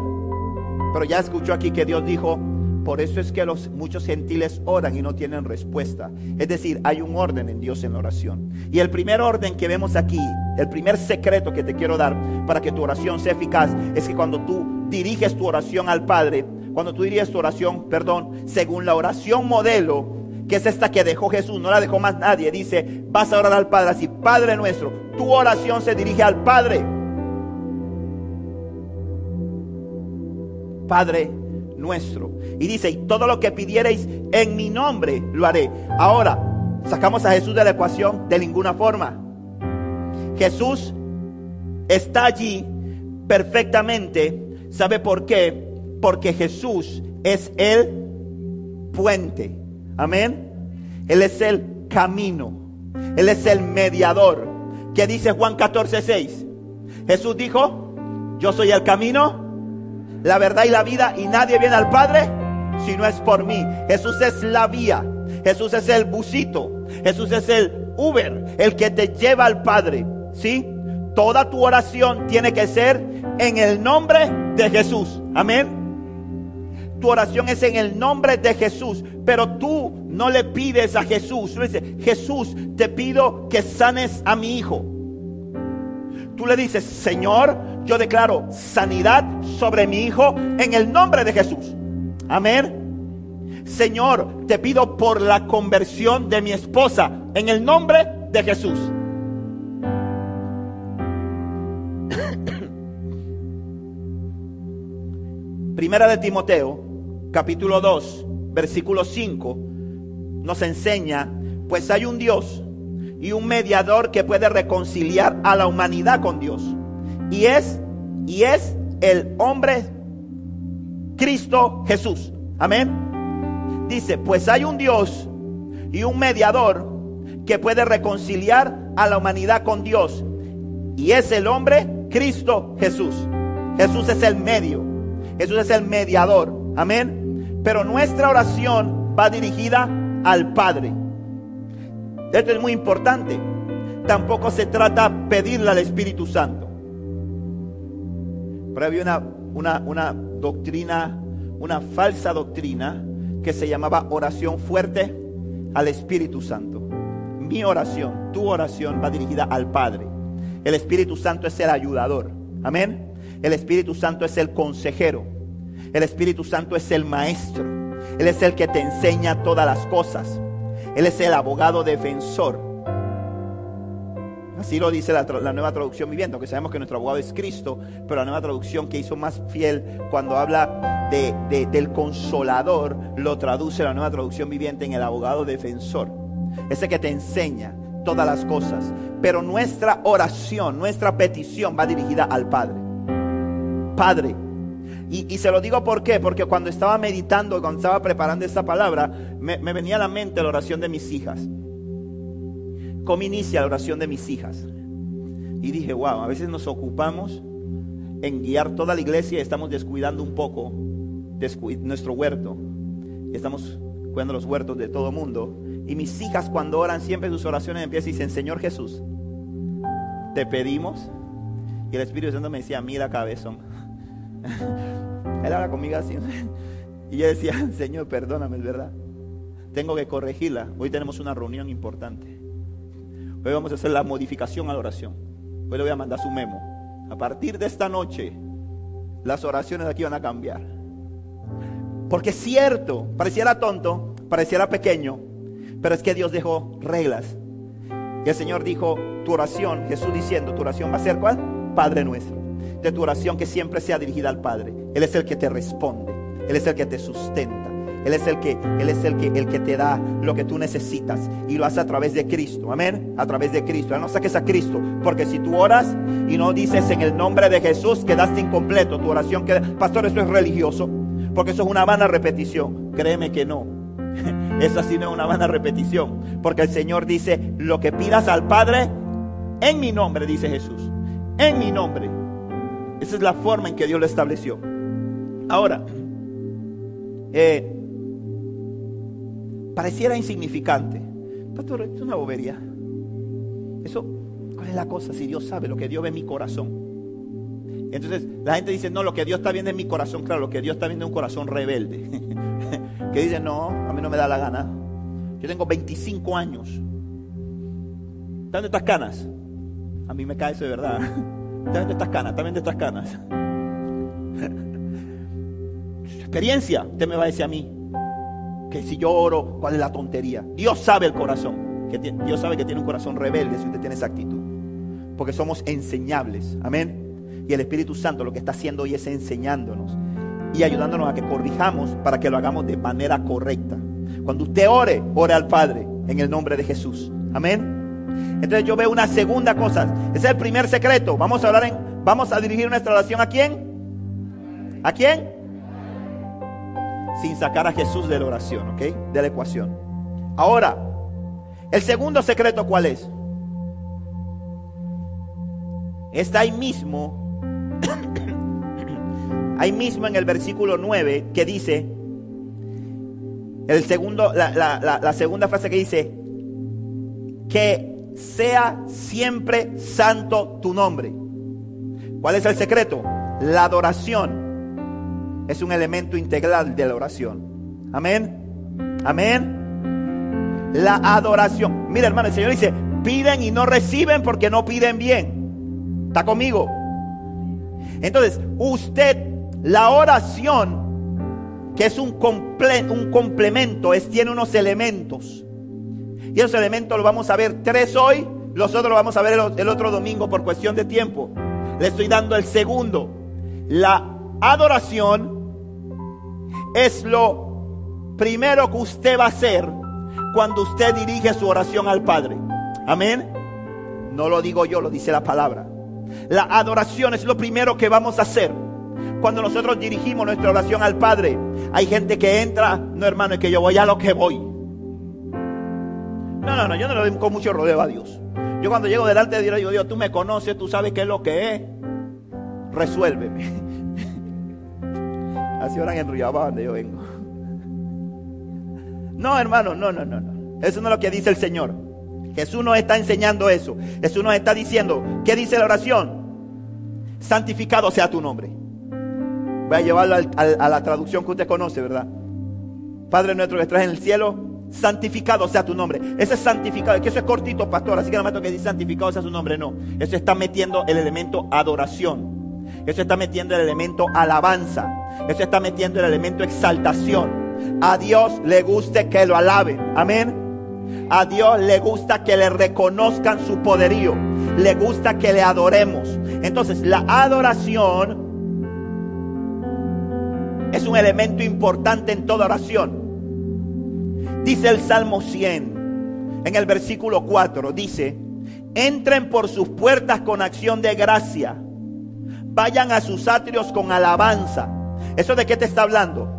Speaker 2: Pero ya escuchó aquí que Dios dijo, por eso es que los muchos gentiles oran y no tienen respuesta. Es decir, hay un orden en Dios en la oración. Y el primer orden que vemos aquí, el primer secreto que te quiero dar para que tu oración sea eficaz, es que cuando tú diriges tu oración al Padre, cuando tú diriges tu oración, perdón, según la oración modelo, que es esta que dejó Jesús, no la dejó más nadie, dice, vas a orar al Padre así, Padre nuestro, tu oración se dirige al Padre. Padre nuestro. Y dice, y todo lo que pidierais en mi nombre lo haré. Ahora, sacamos a Jesús de la ecuación de ninguna forma. Jesús está allí perfectamente. ¿Sabe por qué? Porque Jesús es el puente. Amén. Él es el camino. Él es el mediador. ¿Qué dice Juan 14, 6? Jesús dijo, yo soy el camino, la verdad y la vida y nadie viene al Padre si no es por mí. Jesús es la vía. Jesús es el busito. Jesús es el Uber, el que te lleva al Padre. ¿Sí? Toda tu oración tiene que ser en el nombre de Jesús. Amén. Tu oración es en el nombre de Jesús, pero tú no le pides a Jesús. Tú dices, Jesús, te pido que sanes a mi hijo. Tú le dices, Señor, yo declaro sanidad sobre mi hijo en el nombre de Jesús. Amén. Señor, te pido por la conversión de mi esposa en el nombre de Jesús. Primera de Timoteo, capítulo 2, versículo 5, nos enseña, pues hay un Dios y un mediador que puede reconciliar a la humanidad con Dios y es, y es el hombre Cristo Jesús. Amén. Dice, pues hay un Dios y un mediador que puede reconciliar a la humanidad con Dios. Y es el hombre Cristo Jesús. Jesús es el medio. Jesús es el mediador. Amén. Pero nuestra oración va dirigida al Padre. Esto es muy importante. Tampoco se trata pedirle al Espíritu Santo. Pero había una, una, doctrina, una falsa doctrina que se llamaba oración fuerte al Espíritu Santo. Mi oración, tu oración va dirigida al Padre. El Espíritu Santo es el ayudador. Amén. El Espíritu Santo es el consejero. El Espíritu Santo es el maestro. Él es el que te enseña todas las cosas. Él es el abogado defensor. Así lo dice la, nueva traducción viviente, aunque sabemos que nuestro abogado es Cristo, pero la nueva traducción que hizo más fiel cuando habla de, del consolador, lo traduce la nueva traducción viviente en el abogado defensor. Ese que te enseña todas las cosas. Pero nuestra oración, nuestra petición va dirigida al Padre. Padre. Y, se lo digo por qué, porque cuando estaba meditando, cuando estaba preparando esta palabra, me, venía a la mente la oración de mis hijas cómo inicia la oración de mis hijas. Y dije, wow, a veces nos ocupamos en guiar toda la iglesia y estamos descuidando un poco nuestro huerto. Estamos cuidando los huertos de todo mundo Y mis hijas cuando oran siempre sus oraciones empiezan y dicen, Señor Jesús, te pedimos. Y el Espíritu Santo me decía, mira cabezón. Él habla conmigo así. Y yo decía, Señor, perdóname, es verdad. Tengo que corregirla. Hoy tenemos una reunión importante. Hoy vamos a hacer la modificación a la oración. Hoy le voy a mandar su memo. A partir de esta noche, las oraciones de aquí van a cambiar. Porque es cierto, pareciera tonto, pareciera pequeño, pero es que Dios dejó reglas. Y el Señor dijo, tu oración, Jesús diciendo, tu oración va a ser cuál? Padre nuestro. De tu oración que siempre sea dirigida al Padre. Él es el que te responde. Él es el que te sustenta. Él es el que, Él es el que, el que te da lo que tú necesitas. Y lo hace a través de Cristo. Amén. A través de Cristo. no saques a Cristo. Porque si tú oras y no dices en el nombre de Jesús, quedaste incompleto. Tu oración queda. Pastor, eso es religioso. Porque eso es una vana repetición. Créeme que no. Esa sí no es una vana repetición. Porque el Señor dice, lo que pidas al Padre, en mi nombre, dice Jesús. En mi nombre. Esa es la forma en que Dios lo estableció. Ahora, eh, pareciera insignificante. Pastor, es una bobería. Eso, ¿cuál es la cosa? Si Dios sabe lo que Dios ve en mi corazón. Entonces la gente dice, no, lo que Dios está viendo en mi corazón, claro, lo que Dios está viendo es un corazón rebelde. que dice, no, a mí no me da la gana. Yo tengo 25 años. ¿Dónde estas canas? A mí me cae eso de verdad. ¿Están viendo estas canas? ¿Están viendo estas canas? experiencia, usted me va a decir a mí que si yo oro, ¿cuál es la tontería? Dios sabe el corazón. Que Dios sabe que tiene un corazón rebelde si usted tiene esa actitud. Porque somos enseñables. Amén. Y el Espíritu Santo lo que está haciendo hoy es enseñándonos y ayudándonos a que corrijamos para que lo hagamos de manera correcta. Cuando usted ore, ore al Padre en el nombre de Jesús. Amén. Entonces yo veo una segunda cosa. Ese es el primer secreto. Vamos a hablar en, vamos a dirigir nuestra oración a quién? ¿A quién? sin sacar a Jesús de la oración, ¿ok? De la ecuación. Ahora, el segundo secreto, ¿cuál es? Está ahí mismo, ahí mismo en el versículo 9 que dice, el segundo, la, la segunda frase que dice, que sea siempre santo tu nombre. ¿Cuál es el secreto? La adoración es un elemento integral de la oración. Amén. Amén. La adoración. Mira, hermano, el Señor dice, piden y no reciben porque no piden bien. ¿Está conmigo? Entonces, usted, la oración, que es un, un complemento, es, tiene unos elementos. Y esos elementos los vamos a ver tres hoy, los otros los vamos a ver el, otro domingo por cuestión de tiempo. Le estoy dando el segundo. La adoración es lo primero que usted va a hacer cuando usted dirige su oración al Padre. Amén. No lo digo yo, lo dice la palabra. La adoración es lo primero que vamos a hacer. Cuando nosotros dirigimos nuestra oración al Padre, hay gente que entra, no hermano, es que yo voy a lo que voy. No, no, no, yo no le doy con mucho rodeo a Dios. Yo cuando llego delante de Dios, digo, Dios, tú me conoces, tú sabes qué es lo que es. Resuélveme. Así oran en Ruyaba donde yo vengo. No, hermano, no, no, no, no. Eso no es lo que dice el Señor. Jesús nos está enseñando eso. Jesús nos está diciendo, ¿qué dice la oración? Santificado sea tu nombre. Voy a llevarlo a la traducción que usted conoce, ¿verdad? Padre nuestro que estás en el cielo, santificado sea tu nombre. Ese es santificado, que eso es cortito, pastor, así que no me que decir santificado sea su nombre, no. Eso está metiendo el elemento adoración. Eso está metiendo el elemento alabanza. Eso está metiendo el elemento exaltación. A Dios le gusta que lo alaben. Amén. A Dios le gusta que le reconozcan su poderío. Le gusta que le adoremos. Entonces, la adoración es un elemento importante en toda oración. Dice el Salmo 100, en el versículo 4, dice, entren por sus puertas con acción de gracia vayan a sus atrios con alabanza. ¿Eso de qué te está hablando?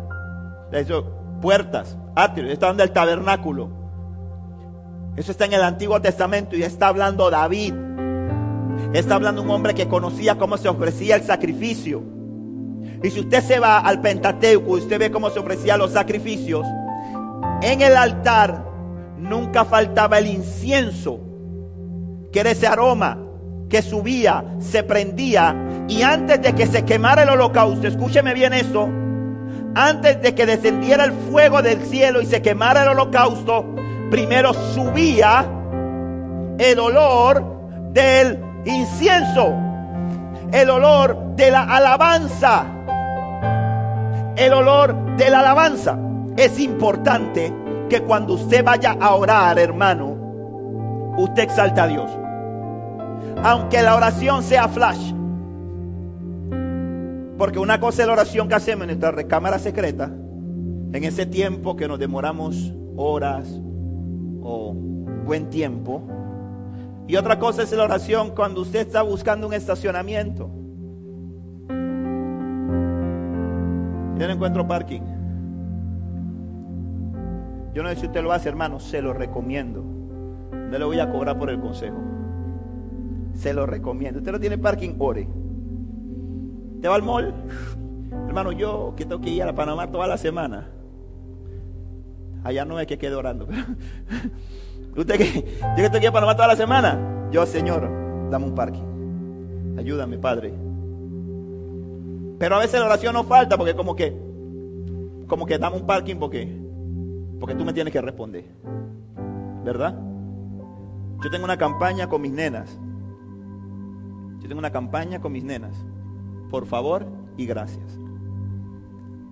Speaker 2: eso, puertas, atrios, está hablando del tabernáculo. Eso está en el Antiguo Testamento y está hablando David. Está hablando un hombre que conocía cómo se ofrecía el sacrificio. Y si usted se va al Pentateuco usted ve cómo se ofrecían los sacrificios, en el altar nunca faltaba el incienso, que era ese aroma que subía, se prendía, y antes de que se quemara el holocausto, escúcheme bien esto, antes de que descendiera el fuego del cielo y se quemara el holocausto, primero subía el olor del incienso, el olor de la alabanza, el olor de la alabanza. Es importante que cuando usted vaya a orar, hermano, usted exalta a Dios. Aunque la oración sea flash. Porque una cosa es la oración que hacemos en nuestra recámara secreta, en ese tiempo que nos demoramos horas o buen tiempo. Y otra cosa es la oración cuando usted está buscando un estacionamiento. Yo no encuentro parking. Yo no sé si usted lo hace, hermano, se lo recomiendo. No le voy a cobrar por el consejo. Se lo recomiendo. Usted no tiene parking, ore. ¿Te va al mall? Hermano, yo que tengo que ir a Panamá toda la semana. Allá no es que quede orando. Usted que yo que tengo que ir a Panamá toda la semana. Yo, Señor, dame un parking. Ayúdame, Padre. Pero a veces la oración no falta porque como que, como que dame un parking porque, porque tú me tienes que responder. ¿Verdad? Yo tengo una campaña con mis nenas. Yo tengo una campaña con mis nenas por favor y gracias.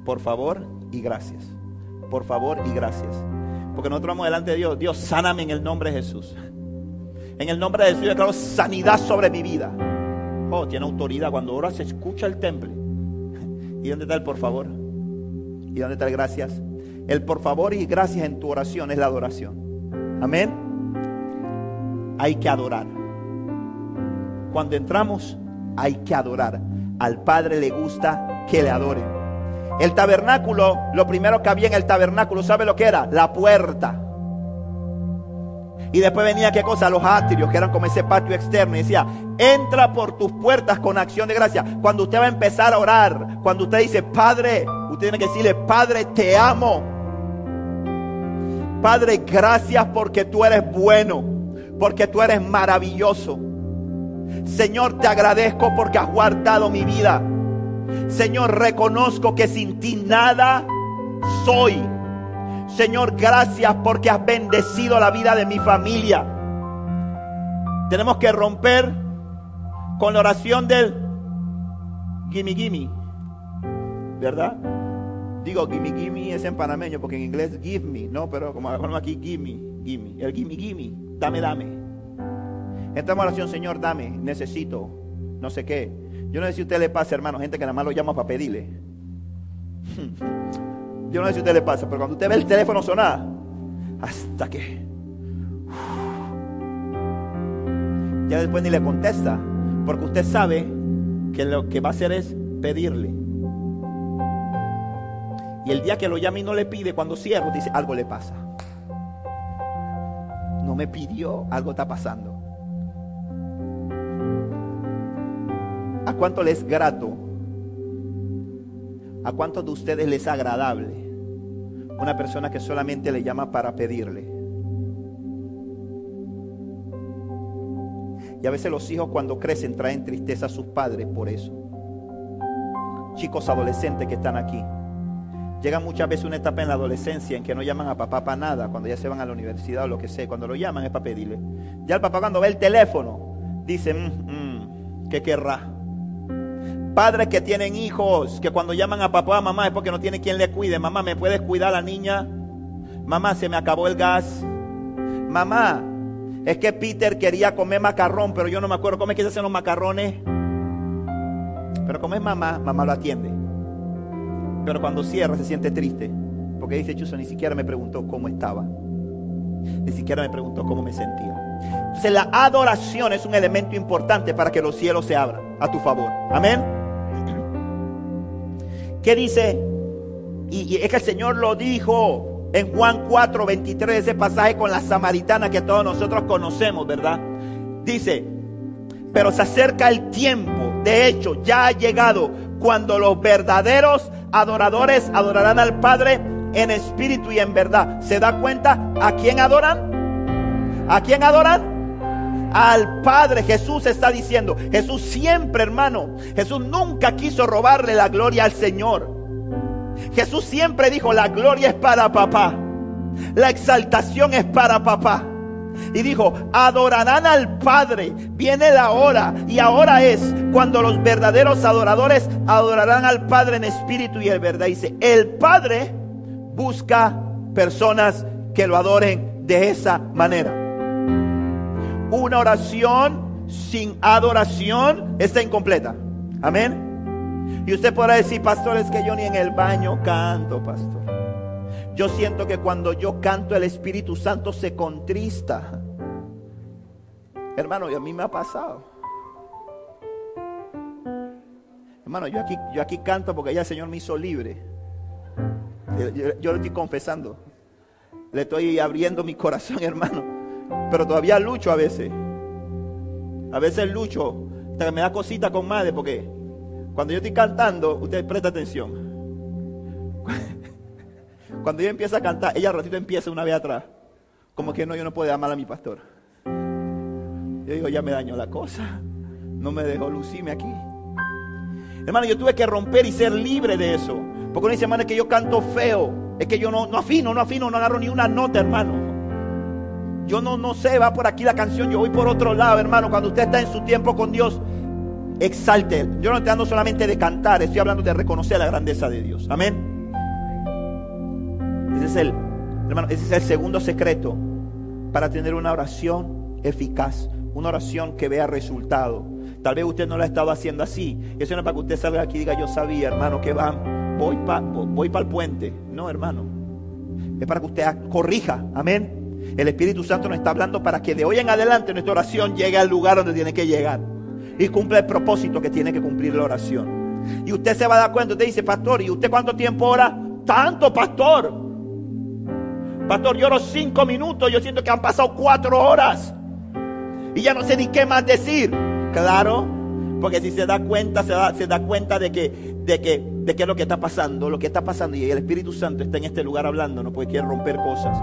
Speaker 2: Por favor y gracias. Por favor y gracias. Porque nosotros vamos delante de Dios. Dios, sáname en el nombre de Jesús. En el nombre de Jesús, yo declaro sanidad sobre mi vida. Oh, tiene autoridad. Cuando ahora se escucha el temple. ¿Y dónde está el por favor? ¿Y dónde está el gracias? El por favor y gracias en tu oración es la adoración. Amén. Hay que adorar. Cuando entramos, hay que adorar al Padre le gusta que le adoren. El tabernáculo, lo primero que había en el tabernáculo, ¿sabe lo que era? La puerta. Y después venía qué cosa? Los atrios, que eran como ese patio externo. Y decía, entra por tus puertas con acción de gracia. Cuando usted va a empezar a orar, cuando usted dice, Padre, usted tiene que decirle, Padre, te amo. Padre, gracias porque tú eres bueno, porque tú eres maravilloso. Señor, te agradezco porque has guardado mi vida. Señor, reconozco que sin ti nada soy. Señor, gracias porque has bendecido la vida de mi familia. Tenemos que romper con la oración del gimme gimme. ¿Verdad? Digo gimme gimme es en panameño porque en inglés give me, no, pero como aquí gimme, gimme, el gimme gimme, dame, dame. Esta oración, Señor, dame, necesito, no sé qué. Yo no sé si a usted le pasa, hermano, gente que nada más lo llama para pedirle. Yo no sé si a usted le pasa, pero cuando usted ve el teléfono sonar, hasta que ya después ni le contesta, porque usted sabe que lo que va a hacer es pedirle. Y el día que lo llama y no le pide, cuando cierro, dice, algo le pasa. No me pidió, algo está pasando. ¿A cuánto les es grato? ¿A cuántos de ustedes les es agradable una persona que solamente le llama para pedirle? Y a veces los hijos cuando crecen traen tristeza a sus padres por eso. Chicos adolescentes que están aquí. Llega muchas veces una etapa en la adolescencia en que no llaman a papá para nada, cuando ya se van a la universidad o lo que sea. Cuando lo llaman es para pedirle. Ya el papá cuando ve el teléfono dice, mm, mm, ¿qué querrá? Padres que tienen hijos, que cuando llaman a papá a mamá es porque no tiene quien le cuide. Mamá, ¿me puedes cuidar a la niña? Mamá, se me acabó el gas. Mamá, es que Peter quería comer macarrón, pero yo no me acuerdo cómo es que se hacen los macarrones. Pero como es mamá, mamá lo atiende. Pero cuando cierra se siente triste. Porque dice Chuso, ni siquiera me preguntó cómo estaba. Ni siquiera me preguntó cómo me sentía. Entonces la adoración es un elemento importante para que los cielos se abran a tu favor. Amén. ¿Qué dice? Y, es que el Señor lo dijo en Juan 4, 23, ese pasaje con la samaritana que todos nosotros conocemos, ¿verdad? Dice, pero se acerca el tiempo, de hecho ya ha llegado, cuando los verdaderos adoradores adorarán al Padre en espíritu y en verdad. ¿Se da cuenta a quién adoran? ¿A quién adoran? Al Padre. Jesús está diciendo, Jesús siempre, hermano, Jesús nunca quiso robarle la gloria al Señor. Jesús siempre dijo, la gloria es para papá. La exaltación es para papá. Y dijo, adorarán al Padre. Viene la hora. Y ahora es cuando los verdaderos adoradores adorarán al Padre en espíritu y en verdad. Dice, el Padre busca personas que lo adoren de esa manera. Una oración sin adoración está incompleta. Amén. Y usted podrá decir, pastor, es que yo ni en el baño canto, pastor. Yo siento que cuando yo canto el Espíritu Santo se contrista. Hermano, y a mí me ha pasado. Hermano, yo aquí, yo aquí canto porque ya el Señor me hizo libre. Yo, lo estoy confesando. Le estoy abriendo mi corazón, hermano. Pero todavía lucho a veces. A veces lucho. me da cosita con madre porque cuando yo estoy cantando, usted presta atención. Cuando yo empiezo a cantar, ella ratito empieza una vez atrás. Como que no, yo no puedo amar a mi pastor. Yo digo, ya me dañó la cosa. No me dejó lucirme aquí. Hermano, yo tuve que romper y ser libre de eso. Porque uno dice, hermano, es que yo canto feo. Es que yo no, no afino, no afino, no agarro ni una nota, hermano. Yo no, no sé, va por aquí la canción, yo voy por otro lado, hermano. Cuando usted está en su tiempo con Dios, exalte. Yo no estoy hablando solamente de cantar, estoy hablando de reconocer la grandeza de Dios. Amén. Ese es el, hermano, ese es el segundo secreto para tener una oración eficaz, una oración que vea resultado. Tal vez usted no lo ha estado haciendo así. Eso no es para que usted salga aquí y diga, yo sabía, hermano, que van, voy para voy el puente. No, hermano. Es para que usted corrija. Amén. El Espíritu Santo nos está hablando para que de hoy en adelante nuestra oración llegue al lugar donde tiene que llegar. Y cumpla el propósito que tiene que cumplir la oración. Y usted se va a dar cuenta, usted dice, pastor, ¿y usted cuánto tiempo ora? Tanto, pastor. Pastor, yo oro cinco minutos, yo siento que han pasado cuatro horas. Y ya no sé ni qué más decir. Claro, porque si se da cuenta, se da, se da cuenta de que, de que, de qué es lo que está pasando, lo que está pasando y el Espíritu Santo está en este lugar hablando, no porque quiere romper cosas.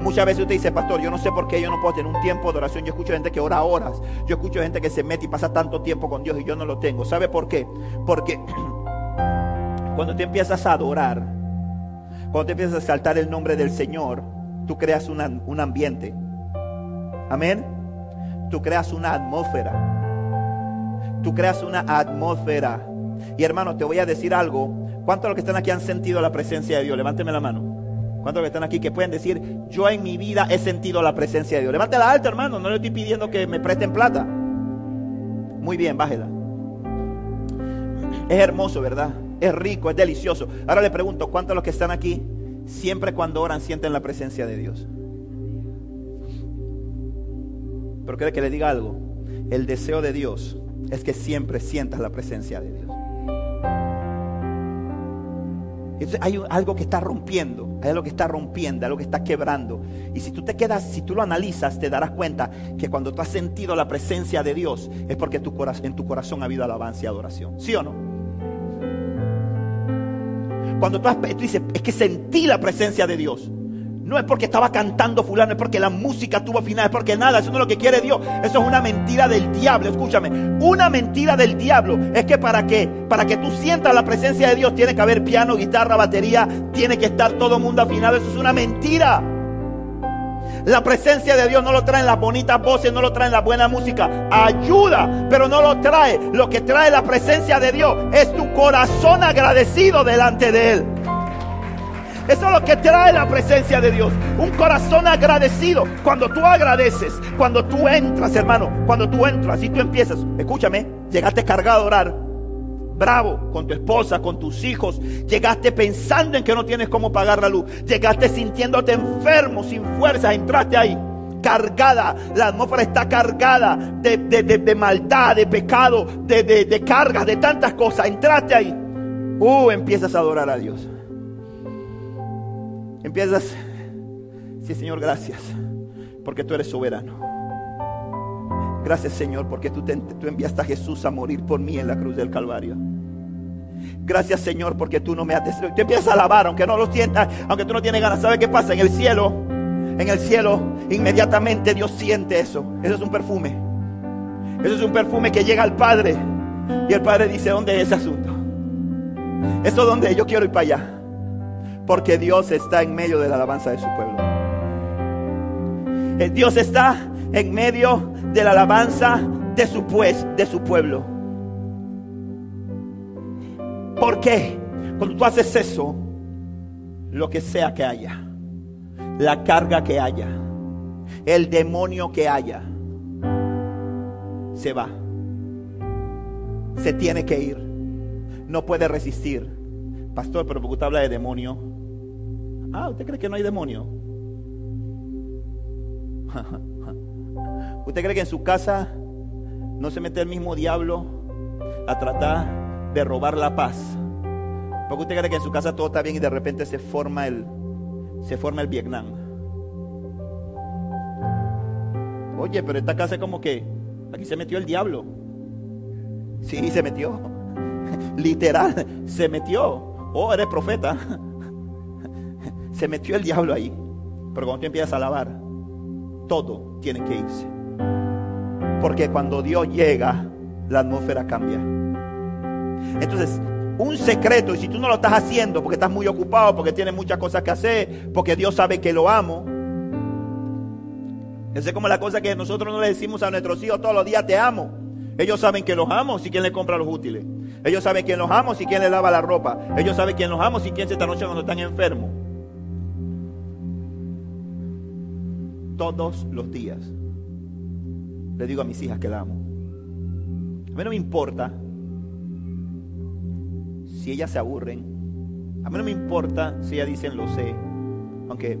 Speaker 2: Muchas veces usted dice, pastor, yo no sé por qué yo no puedo tener un tiempo de oración. Yo escucho gente que ora horas. Yo escucho gente que se mete y pasa tanto tiempo con Dios y yo no lo tengo. ¿Sabe por qué? Porque cuando te empiezas a adorar, cuando te empiezas a saltar el nombre del Señor, tú creas un ambiente. Amén. Tú creas una atmósfera tú creas una atmósfera. Y hermano, te voy a decir algo. ¿Cuántos de los que están aquí han sentido la presencia de Dios? Levánteme la mano. ¿Cuántos de los que están aquí que pueden decir, yo en mi vida he sentido la presencia de Dios? Levántela alta, hermano. No le estoy pidiendo que me presten plata. Muy bien, bájela. Es hermoso, ¿verdad? Es rico, es delicioso. Ahora le pregunto, ¿cuántos de los que están aquí siempre cuando oran sienten la presencia de Dios? Pero quiere que le diga algo. El deseo de Dios es que siempre sientas la presencia de Dios. Entonces hay algo que está rompiendo, hay algo que está rompiendo, algo que está quebrando. Y si tú te quedas, si tú lo analizas, te darás cuenta que cuando tú has sentido la presencia de Dios es porque tu en tu corazón ha habido alabanza y adoración. ¿Sí o no? Cuando tú, tú dices, es que sentí la presencia de Dios. No es porque estaba cantando fulano, es porque la música tuvo final, es porque nada, eso no es lo que quiere Dios. Eso es una mentira del diablo, escúchame. Una mentira del diablo es que para que para que tú sientas la presencia de Dios tiene que haber piano, guitarra, batería, tiene que estar todo el mundo afinado. Eso es una mentira. La presencia de Dios no lo trae en las bonitas voces, no lo trae en la buena música. Ayuda, pero no lo trae. Lo que trae la presencia de Dios es tu corazón agradecido delante de Él. Eso es lo que trae la presencia de Dios. Un corazón agradecido. Cuando tú agradeces, cuando tú entras, hermano, cuando tú entras y tú empiezas, escúchame, llegaste cargado a orar. Bravo con tu esposa, con tus hijos. Llegaste pensando en que no tienes cómo pagar la luz. Llegaste sintiéndote enfermo, sin fuerza. Entraste ahí cargada, la atmósfera está cargada de, maldad, de pecado, de, de, cargas, de tantas cosas. Entraste ahí, uh, empiezas a adorar a Dios. Empiezas, sí Señor, gracias, porque tú eres soberano. Gracias Señor, porque tú, tú enviaste a Jesús a morir por mí en la cruz del Calvario. Gracias Señor porque tú no me has destruido. Tú empiezas a alabar aunque no lo sientas, aunque tú no tienes ganas. ¿Sabe qué pasa? En el cielo, en el cielo, inmediatamente Dios siente eso. Eso es un perfume. Eso es un perfume que llega al Padre. Y el Padre dice, ¿dónde es ese asunto? Eso es yo quiero ir para allá. Porque Dios está en medio de la alabanza de su pueblo. Eh, Dios está en medio de la alabanza de su, pues, de su pueblo. ¿Por qué? Cuando tú haces eso, lo que sea que haya, la carga que haya, el demonio que haya, se va. Se tiene que ir. No puede resistir. Pastor, pero porque usted habla de demonio. Ah, ¿usted cree que no hay demonio? ¿Usted cree que en su casa no se mete el mismo diablo a tratar de robar la paz? Porque usted cree que en su casa todo está bien y de repente se forma el se forma el Vietnam. Oye, pero esta casa es como que aquí se metió el diablo. Sí, se metió. Literal, se metió. Oh, eres profeta. Se metió el diablo ahí. Pero cuando tú empiezas a alabar, todo tiene que irse. Porque cuando Dios llega, la atmósfera cambia. Entonces, un secreto, y si tú no lo estás haciendo porque estás muy ocupado, porque tienes muchas cosas que hacer, porque Dios sabe que lo amo. Esa es como la cosa que nosotros no le decimos a nuestros hijos todos los días, te amo. Ellos saben que los amo si quien le compra los útiles. Ellos saben quién los amo si quien le lava la ropa. Ellos saben quién los amo si quien se noche cuando están enfermos. Todos los días le digo a mis hijas que la amo. A mí no me importa si ellas se aburren. A mí no me importa si ellas dicen lo sé. Aunque,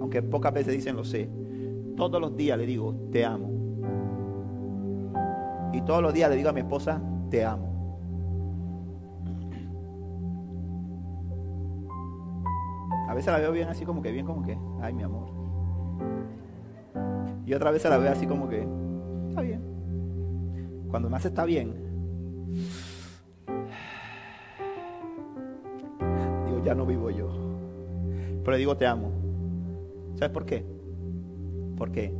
Speaker 2: aunque pocas veces dicen lo sé. Todos los días le digo, te amo. Y todos los días le digo a mi esposa, te amo. A veces la veo bien así como que, bien como que, ay mi amor. Y otra vez la veo así como que, está bien. Cuando me hace está bien, digo, ya no vivo yo. Pero le digo, te amo. ¿Sabes por qué? Porque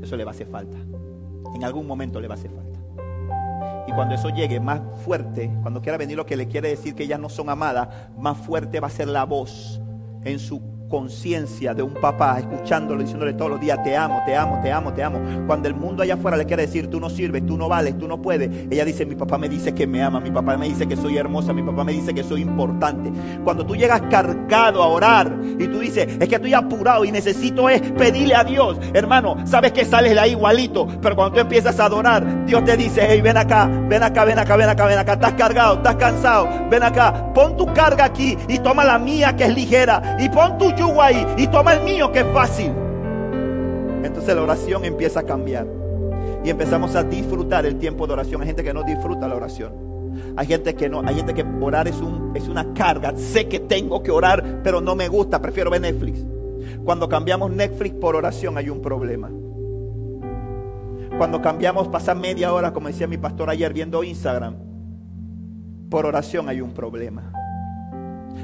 Speaker 2: eso le va a hacer falta. En algún momento le va a hacer falta. Y cuando eso llegue más fuerte, cuando quiera venir lo que le quiere decir que ellas no son amadas, más fuerte va a ser la voz en su conciencia de un papá escuchándolo, diciéndole todos los días, te amo, te amo, te amo, te amo. Cuando el mundo allá afuera le quiere decir, tú no sirves, tú no vales, tú no puedes, ella dice, mi papá me dice que me ama, mi papá me dice que soy hermosa, mi papá me dice que soy importante. Cuando tú llegas cargado a orar y tú dices, es que estoy apurado y necesito es pedirle a Dios, hermano, sabes que sales de igualito, pero cuando tú empiezas a adorar, Dios te dice, hey, ven acá, ven acá, ven acá, ven acá, ven acá, estás cargado, estás cansado, ven acá, pon tu carga aquí y toma la mía que es ligera y pon tu y toma el mío que es fácil. Entonces la oración empieza a cambiar y empezamos a disfrutar el tiempo de oración. Hay gente que no disfruta la oración. Hay gente que no, hay gente que orar es, un, es una carga. Sé que tengo que orar, pero no me gusta, prefiero ver Netflix. Cuando cambiamos Netflix por oración hay un problema. Cuando cambiamos, pasar media hora, como decía mi pastor ayer, viendo Instagram, por oración hay un problema.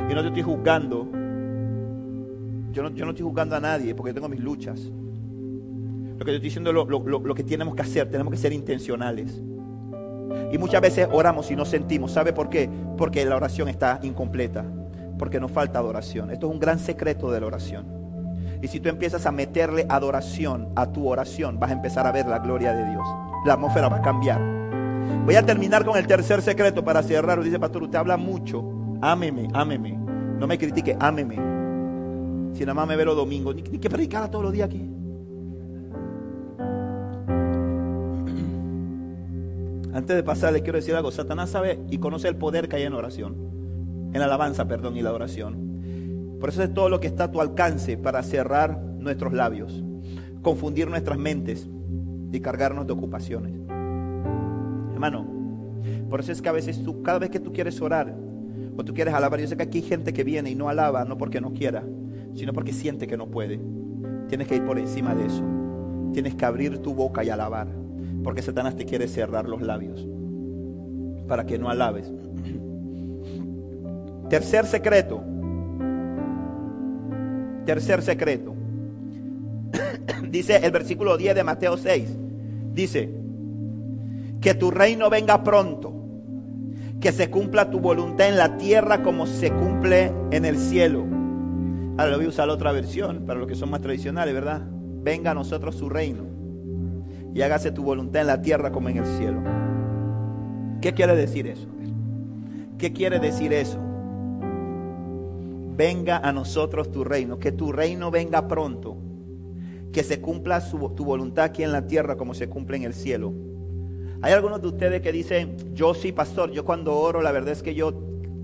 Speaker 2: Y no te estoy juzgando, yo no, yo no estoy juzgando a nadie porque yo tengo mis luchas. Lo que yo estoy diciendo es lo, lo, lo, que tenemos que hacer, tenemos que ser intencionales. Y muchas veces oramos y no sentimos. ¿Sabe por qué? Porque la oración está incompleta. Porque nos falta adoración. Esto es un gran secreto de la oración. Y si tú empiezas a meterle adoración a tu oración, vas a empezar a ver la gloria de Dios. La atmósfera va a cambiar. Voy a terminar con el tercer secreto para cerrar. Dice, pastor, usted habla mucho. Ámeme, ámeme. No me critique, ámeme. Si nada más me ve los domingos, ni, que predicara todos los días aquí. Antes de pasar, le quiero decir algo. Satanás sabe y conoce el poder que hay en oración. En la alabanza, perdón, y la oración. Por eso es todo lo que está a tu alcance para cerrar nuestros labios, confundir nuestras mentes y cargarnos de ocupaciones. Hermano, por eso es que a veces tú, cada vez que tú quieres orar o tú quieres alabar, yo sé que aquí hay gente que viene y no alaba, no porque no quiera, sino porque siente que no puede. Tienes que ir por encima de eso. Tienes que abrir tu boca y alabar, porque Satanás te quiere cerrar los labios. para que no alabes. Tercer secreto. Tercer secreto. Dice el versículo 10 de Mateo 6. Dice, que tu reino venga pronto, que se cumpla tu voluntad en la tierra como se cumple en el cielo. Ahora voy a usar otra versión para los que son más tradicionales, ¿verdad? Venga a nosotros su reino y hágase tu voluntad en la tierra como en el cielo. ¿Qué quiere decir eso? ¿Qué quiere decir eso? Venga a nosotros tu reino, que tu reino venga pronto, que se cumpla tu voluntad aquí en la tierra como se cumple en el cielo. Hay algunos de ustedes que dicen, yo sí, pastor, yo cuando oro, la verdad es que yo,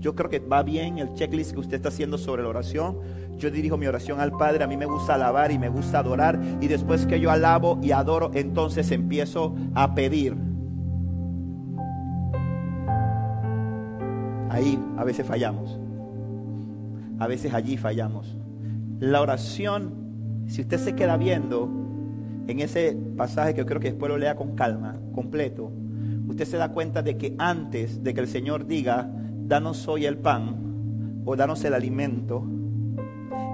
Speaker 2: yo creo que va bien el checklist que usted está haciendo sobre la oración. Yo dirijo mi oración al Padre, a mí me gusta alabar y me gusta adorar. Y después que yo alabo y adoro, entonces empiezo a pedir. Ahí a veces fallamos. A veces allí fallamos. La oración, si usted se queda viendo, en ese pasaje que yo creo que después lo lea con calma, completo, usted se da cuenta de que antes de que el Señor diga, danos hoy el pan o danos el alimento,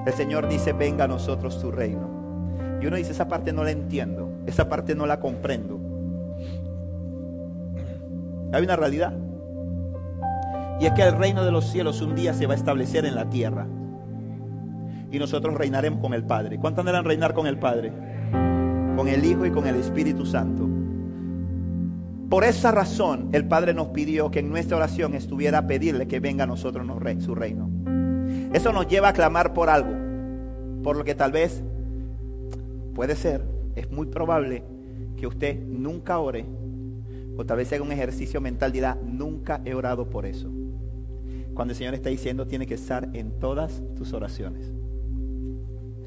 Speaker 2: el Señor dice, venga a nosotros tu reino. Y uno dice, esa parte no la entiendo, esa parte no la comprendo. Hay una realidad. Y es que el reino de los cielos un día se va a establecer en la tierra. Y nosotros reinaremos con el Padre. ¿Cuánto andan reinar con el Padre? con el Hijo y con el Espíritu Santo. Por esa razón el Padre nos pidió que en nuestra oración estuviera a pedirle que venga a nosotros su reino. Eso nos lleva a clamar por algo, por lo que tal vez puede ser, es muy probable que usted nunca ore, o tal vez haga un ejercicio mental dirá, nunca he orado por eso. Cuando el Señor está diciendo, tiene que estar en todas tus oraciones.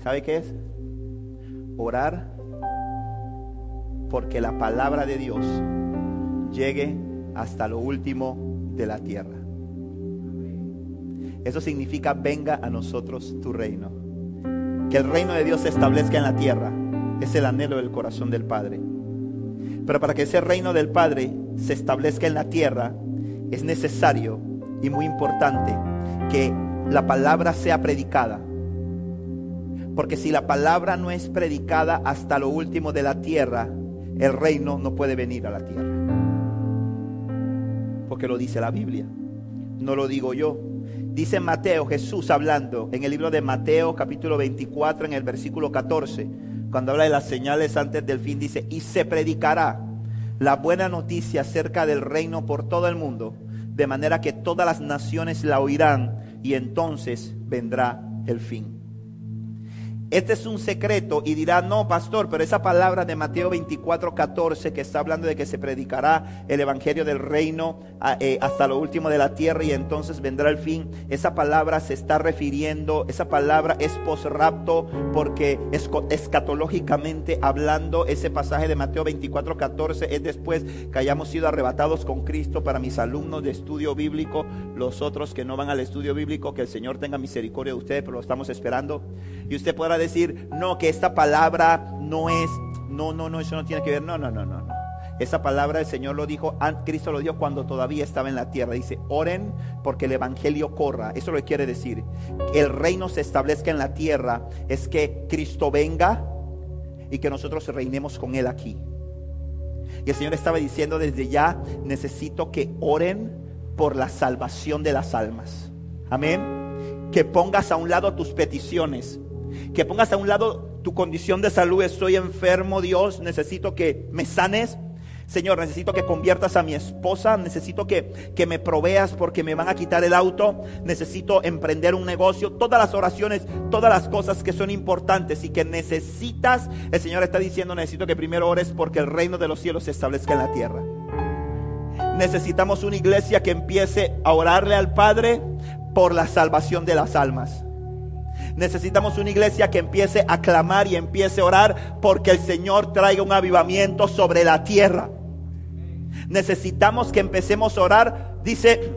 Speaker 2: ¿Sabe qué es? Orar porque la palabra de Dios llegue hasta lo último de la tierra. Eso significa venga a nosotros tu reino. Que el reino de Dios se establezca en la tierra. Es el anhelo del corazón del Padre. Pero para que ese reino del Padre se establezca en la tierra, es necesario y muy importante que la palabra sea predicada. Porque si la palabra no es predicada hasta lo último de la tierra, el reino no puede venir a la tierra. Porque lo dice la Biblia, no lo digo yo. Dice Mateo, Jesús hablando en el libro de Mateo capítulo 24 en el versículo 14, cuando habla de las señales antes del fin, dice, y se predicará la buena noticia acerca del reino por todo el mundo, de manera que todas las naciones la oirán y entonces vendrá el fin. Este es un secreto y dirá, no, pastor, pero esa palabra de Mateo 24, 14 que está hablando de que se predicará el Evangelio del reino eh, hasta lo último de la tierra y entonces vendrá el fin, esa palabra se está refiriendo, esa palabra es post-rapto porque es, escatológicamente hablando, ese pasaje de Mateo 24, 14 es después que hayamos sido arrebatados con Cristo para mis alumnos de estudio bíblico, los otros que no van al estudio bíblico, que el Señor tenga misericordia de ustedes, pero lo estamos esperando. Y usted podrá decir, no, que esta palabra no es, no, no, no, eso no tiene que ver. No, no, no, no, no. Esa palabra el Señor lo dijo, Cristo lo dijo cuando todavía estaba en la tierra. Dice, oren porque el Evangelio corra. Eso lo que quiere decir. Que el reino se establezca en la tierra. Es que Cristo venga y que nosotros reinemos con Él aquí. Y el Señor estaba diciendo desde ya, necesito que oren por la salvación de las almas. Amén. Que pongas a un lado tus peticiones que pongas a un lado tu condición de salud, estoy enfermo, Dios, necesito que me sanes. Señor, necesito que conviertas a mi esposa, necesito que, que, me proveas porque me van a quitar el auto, necesito emprender un negocio, todas las oraciones, todas las cosas que son importantes y que necesitas, el Señor está diciendo, necesito que primero ores porque el reino de los cielos se establezca en la tierra. Necesitamos una iglesia que empiece a orarle al Padre por la salvación de las almas. Necesitamos una iglesia que empiece a clamar y empiece a orar porque el Señor traiga un avivamiento sobre la tierra. Necesitamos que empecemos a orar, dice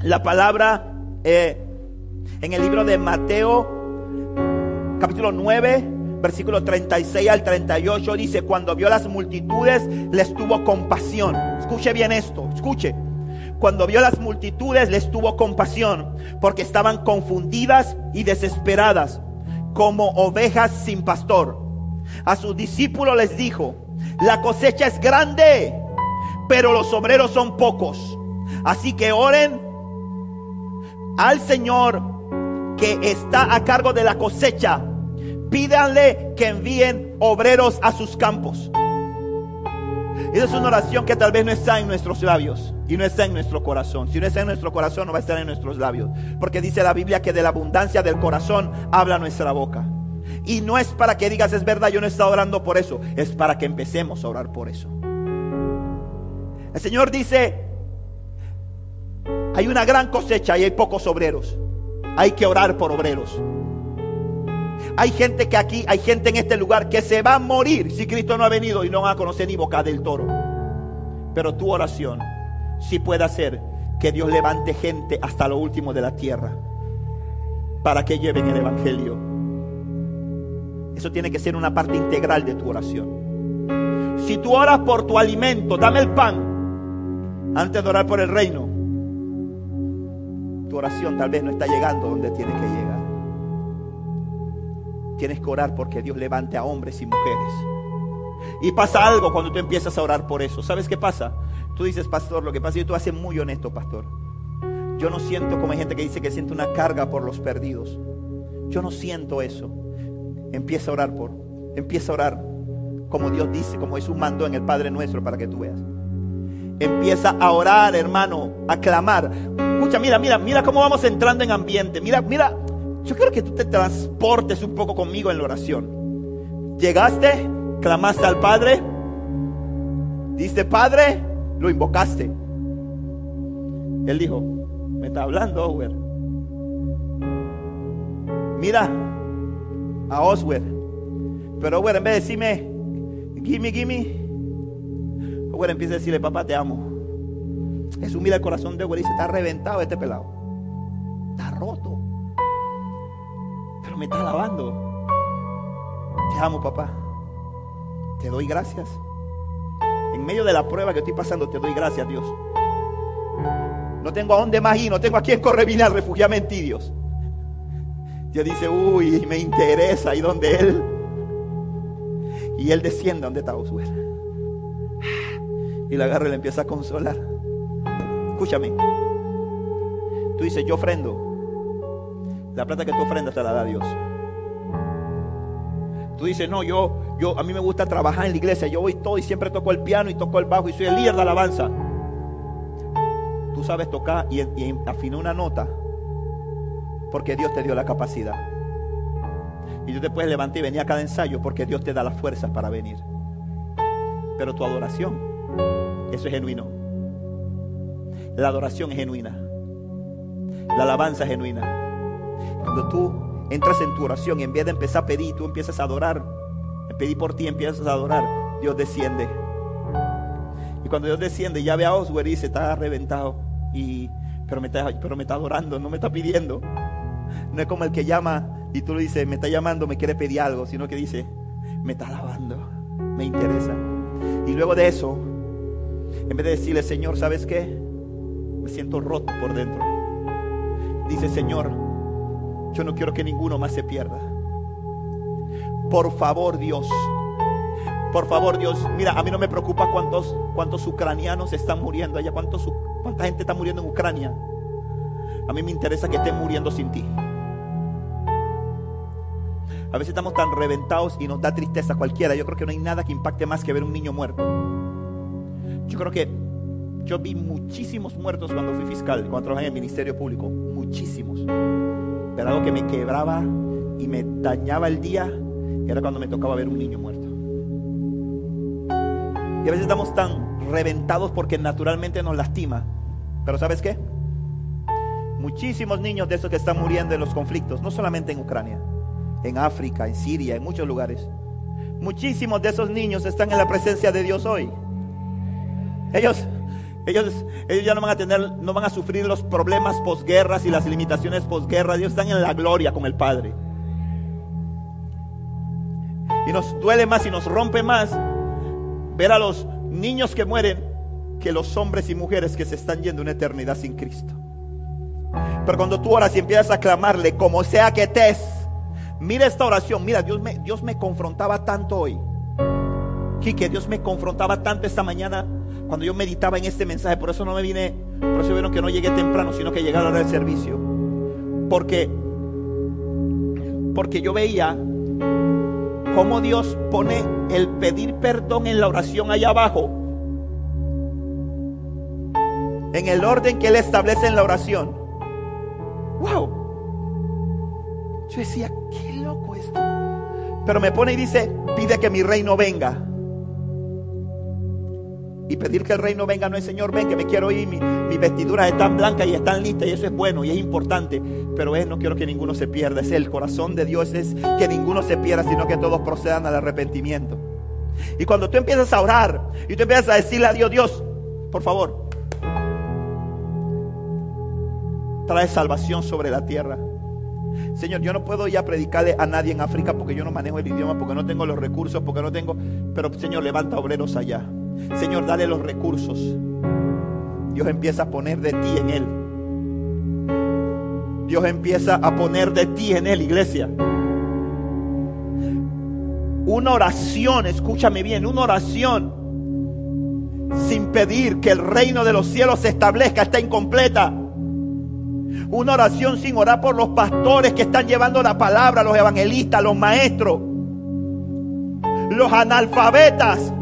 Speaker 2: la palabra eh, en el libro de Mateo, capítulo 9, versículo 36 al 38, dice, cuando vio las multitudes, les tuvo compasión. Escuche bien esto, escuche. Cuando vio las multitudes, les tuvo compasión, porque estaban confundidas y desesperadas, como ovejas sin pastor. A sus discípulos les dijo, la cosecha es grande, pero los obreros son pocos. Así que oren al Señor que está a cargo de la cosecha. Pídanle que envíen obreros a sus campos. Esa es una oración que tal vez no está en nuestros labios y no está en nuestro corazón. Si no está en nuestro corazón, no va a estar en nuestros labios. Porque dice la Biblia que de la abundancia del corazón habla nuestra boca. Y no es para que digas, es verdad, yo no he estado orando por eso. Es para que empecemos a orar por eso. El Señor dice, hay una gran cosecha y hay pocos obreros. Hay que orar por obreros. Hay gente que aquí, hay gente en este lugar que se va a morir si Cristo no ha venido y no va a conocer ni boca del toro. Pero tu oración sí puede hacer que Dios levante gente hasta lo último de la tierra para que lleven el Evangelio. Eso tiene que ser una parte integral de tu oración. Si tú oras por tu alimento, dame el pan antes de orar por el reino. Tu oración tal vez no está llegando donde tiene que llegar. Tienes que orar porque Dios levante a hombres y mujeres. Y pasa algo cuando tú empiezas a orar por eso. ¿Sabes qué pasa? Tú dices, pastor, lo que pasa es que tú haces muy honesto, pastor. Yo no siento como hay gente que dice que siente una carga por los perdidos. Yo no siento eso. Empieza a orar por, empieza a orar como Dios dice, como Jesús mandó en el Padre nuestro para que tú veas. Empieza a orar, hermano, a clamar. Escucha, mira, mira, mira cómo vamos entrando en ambiente. Mira, mira, yo quiero que tú te transportes un poco conmigo en la oración. Llegaste, clamaste al Padre, dice Padre, lo invocaste. Él dijo, me está hablando, Oswer. Mira a Oswer. Pero Oswer, en vez de decirme, gimme, gimme, Oswer empieza a decirle, papá, te amo. Jesús mira el corazón de Oswer y dice, está reventado este pelado. Está roto me está alabando. Te amo, papá. Te doy gracias. En medio de la prueba que estoy pasando, te doy gracias, Dios. No tengo a dónde más ir, no tengo a quién correvinar, refugiarme en ti, Dios. Dios dice, uy, me interesa, y donde Él. Y Él desciende donde está Josué. Y la agarra y le empieza a consolar. Escúchame. Tú dices, yo ofrendo. La plata que tú ofrendas te la da Dios. Tú dices, no, yo, yo, a mí me gusta trabajar en la iglesia. Yo voy todo y siempre toco el piano y toco el bajo y soy el líder de alabanza. Tú sabes tocar y, y afinar una nota porque Dios te dio la capacidad. Y tú te puedes levantar y venir a cada ensayo porque Dios te da las fuerzas para venir. Pero tu adoración, eso es genuino. La adoración es genuina. La alabanza es genuina. Cuando tú entras en tu oración y en vez de empezar a pedir, tú empiezas a adorar. Pedir por ti, empiezas a adorar. Dios desciende. Y cuando Dios desciende, ya ve a Oswald y dice, está reventado. Y, pero, me está, pero me está adorando, no me está pidiendo. No es como el que llama y tú le dices, me está llamando, me quiere pedir algo, sino que dice, me está alabando, me interesa. Y luego de eso, en vez de decirle, Señor, ¿sabes qué? Me siento roto por dentro. Dice, Señor, yo no quiero que ninguno más se pierda. Por favor, Dios. Por favor, Dios. Mira, a mí no me preocupa cuántos, cuántos ucranianos están muriendo allá, cuántos, cuánta gente está muriendo en Ucrania. A mí me interesa que estén muriendo sin ti. A veces estamos tan reventados y nos da tristeza cualquiera. Yo creo que no hay nada que impacte más que ver un niño muerto. Yo creo que yo vi muchísimos muertos cuando fui fiscal, cuando trabajé en el Ministerio Público. Muchísimos pero algo que me quebraba y me dañaba el día era cuando me tocaba ver un niño muerto. Y a veces estamos tan reventados porque naturalmente nos lastima. Pero ¿sabes qué? Muchísimos niños de esos que están muriendo en los conflictos, no solamente en Ucrania, en África, en Siria, en muchos lugares. Muchísimos de esos niños están en la presencia de Dios hoy. Ellos ellos, ellos ya no van a tener, no van a sufrir los problemas posguerras y las limitaciones posguerras. Ellos están en la gloria con el Padre. Y nos duele más y nos rompe más ver a los niños que mueren que los hombres y mujeres que se están yendo una eternidad sin Cristo. Pero cuando tú oras y empiezas a clamarle, como sea que te es, mira esta oración, mira, Dios me, Dios me confrontaba tanto hoy. Que Dios me confrontaba tanto esta mañana cuando yo meditaba en este mensaje. Por eso no me vine, por eso vieron que no llegué temprano, sino que llegué a la hora del servicio. Porque, porque yo veía cómo Dios pone el pedir perdón en la oración allá abajo. En el orden que Él establece en la oración. ¡Wow! Yo decía, qué loco esto. Pero me pone y dice, pide que mi reino venga. Y pedir que el reino venga no es Señor, ven que me quiero ir, mi, mi vestidura es tan blanca y están listas y eso es bueno y es importante. Pero es, no quiero que ninguno se pierda. Es el corazón de Dios, es que ninguno se pierda, sino que todos procedan al arrepentimiento. Y cuando tú empiezas a orar y tú empiezas a decirle a Dios, Dios, por favor, trae salvación sobre la tierra. Señor, yo no puedo ya predicarle a nadie en África porque yo no manejo el idioma, porque no tengo los recursos, porque no tengo... Pero Señor, levanta obreros allá. Señor, dale los recursos. Dios empieza a poner de ti en Él. Dios empieza a poner de ti en Él, iglesia. Una oración, escúchame bien, una oración sin pedir que el reino de los cielos se establezca está incompleta. Una oración sin orar por los pastores que están llevando la palabra, los evangelistas, los maestros, los analfabetas,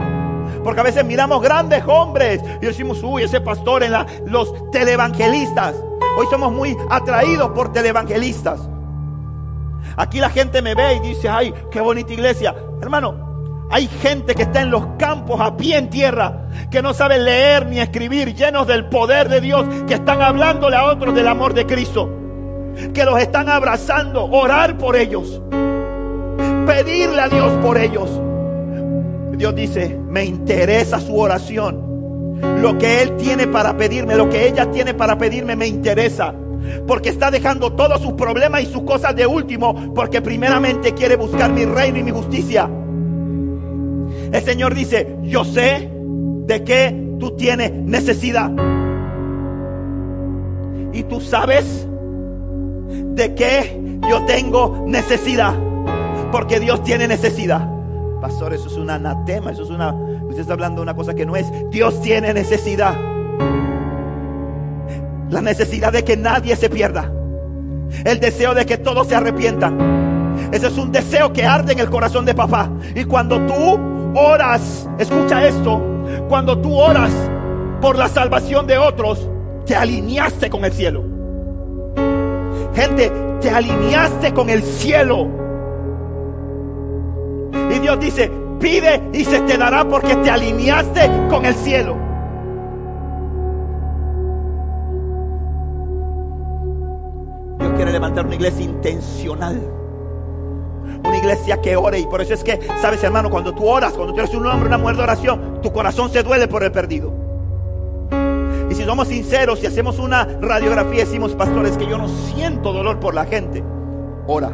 Speaker 2: porque a veces miramos grandes hombres y decimos, uy, ese pastor en la, los televangelistas. Hoy somos muy atraídos por televangelistas. Aquí la gente me ve y dice, ay, qué bonita iglesia. Hermano, hay gente que está en los campos a pie en tierra, que no sabe leer ni escribir, llenos del poder de Dios, que están hablándole a otros del amor de Cristo, que los están abrazando, orar por ellos, pedirle a Dios por ellos. Dios dice, me interesa su oración. Lo que Él tiene para pedirme, lo que ella tiene para pedirme, me interesa. Porque está dejando todos sus problemas y sus cosas de último, porque primeramente quiere buscar mi reino y mi justicia. El Señor dice, yo sé de qué tú tienes necesidad. Y tú sabes de qué yo tengo necesidad. Porque Dios tiene necesidad. Pastor, eso es un anatema, eso es una... Usted está hablando de una cosa que no es. Dios tiene necesidad. La necesidad de que nadie se pierda. El deseo de que todos se arrepientan. Ese es un deseo que arde en el corazón de papá. Y cuando tú oras, escucha esto, cuando tú oras por la salvación de otros, te alineaste con el cielo. Gente, te alineaste con el cielo. Dios dice, pide y se te dará porque te alineaste con el cielo. Dios quiere levantar una iglesia intencional. Una iglesia que ore. Y por eso es que, sabes hermano, cuando tú oras, cuando tú eres un hombre, una mujer de oración, tu corazón se duele por el perdido. Y si somos sinceros y hacemos una radiografía, decimos, pastores, que yo no siento dolor por la gente. Ora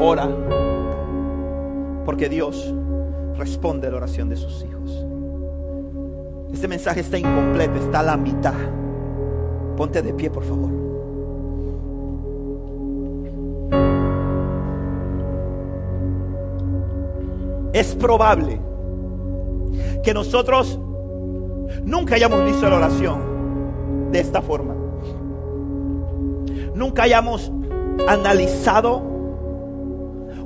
Speaker 2: ora, porque Dios responde a la oración de sus hijos. Este mensaje está incompleto, está a la mitad. Ponte de pie, por favor. Es probable que nosotros nunca hayamos visto la oración de esta forma. Nunca hayamos analizado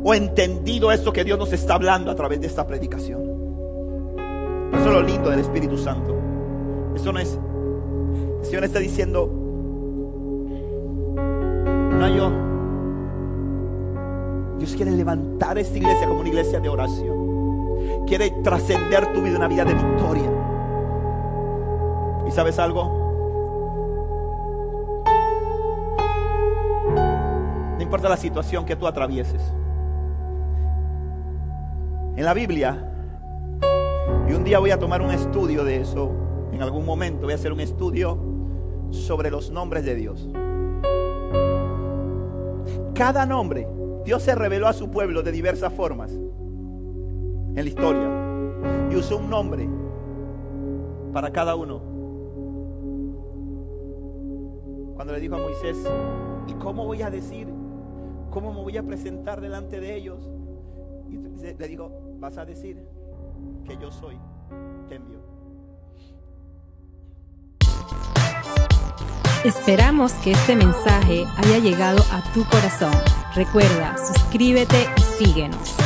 Speaker 2: o entendido esto que Dios nos está hablando a través de esta predicación. Eso es lo lindo del Espíritu Santo. Eso no es. El Señor está diciendo, no yo. Dios quiere levantar esta iglesia como una iglesia de oración. Quiere trascender tu vida, una vida de victoria. ¿Y sabes algo? No importa la situación que tú atravieses en la Biblia. Y un día voy a tomar un estudio de eso. En algún momento voy a hacer un estudio sobre los nombres de Dios. Cada nombre, Dios se reveló a su pueblo de diversas formas en la historia. Y usó un nombre para cada uno. Cuando le dijo a Moisés, ¿y cómo voy a decir? ¿Cómo me voy a presentar delante de ellos? Le dijo, vas a decir que yo soy, que envió.
Speaker 1: Esperamos que este mensaje haya llegado a tu corazón. Recuerda, suscríbete y síguenos.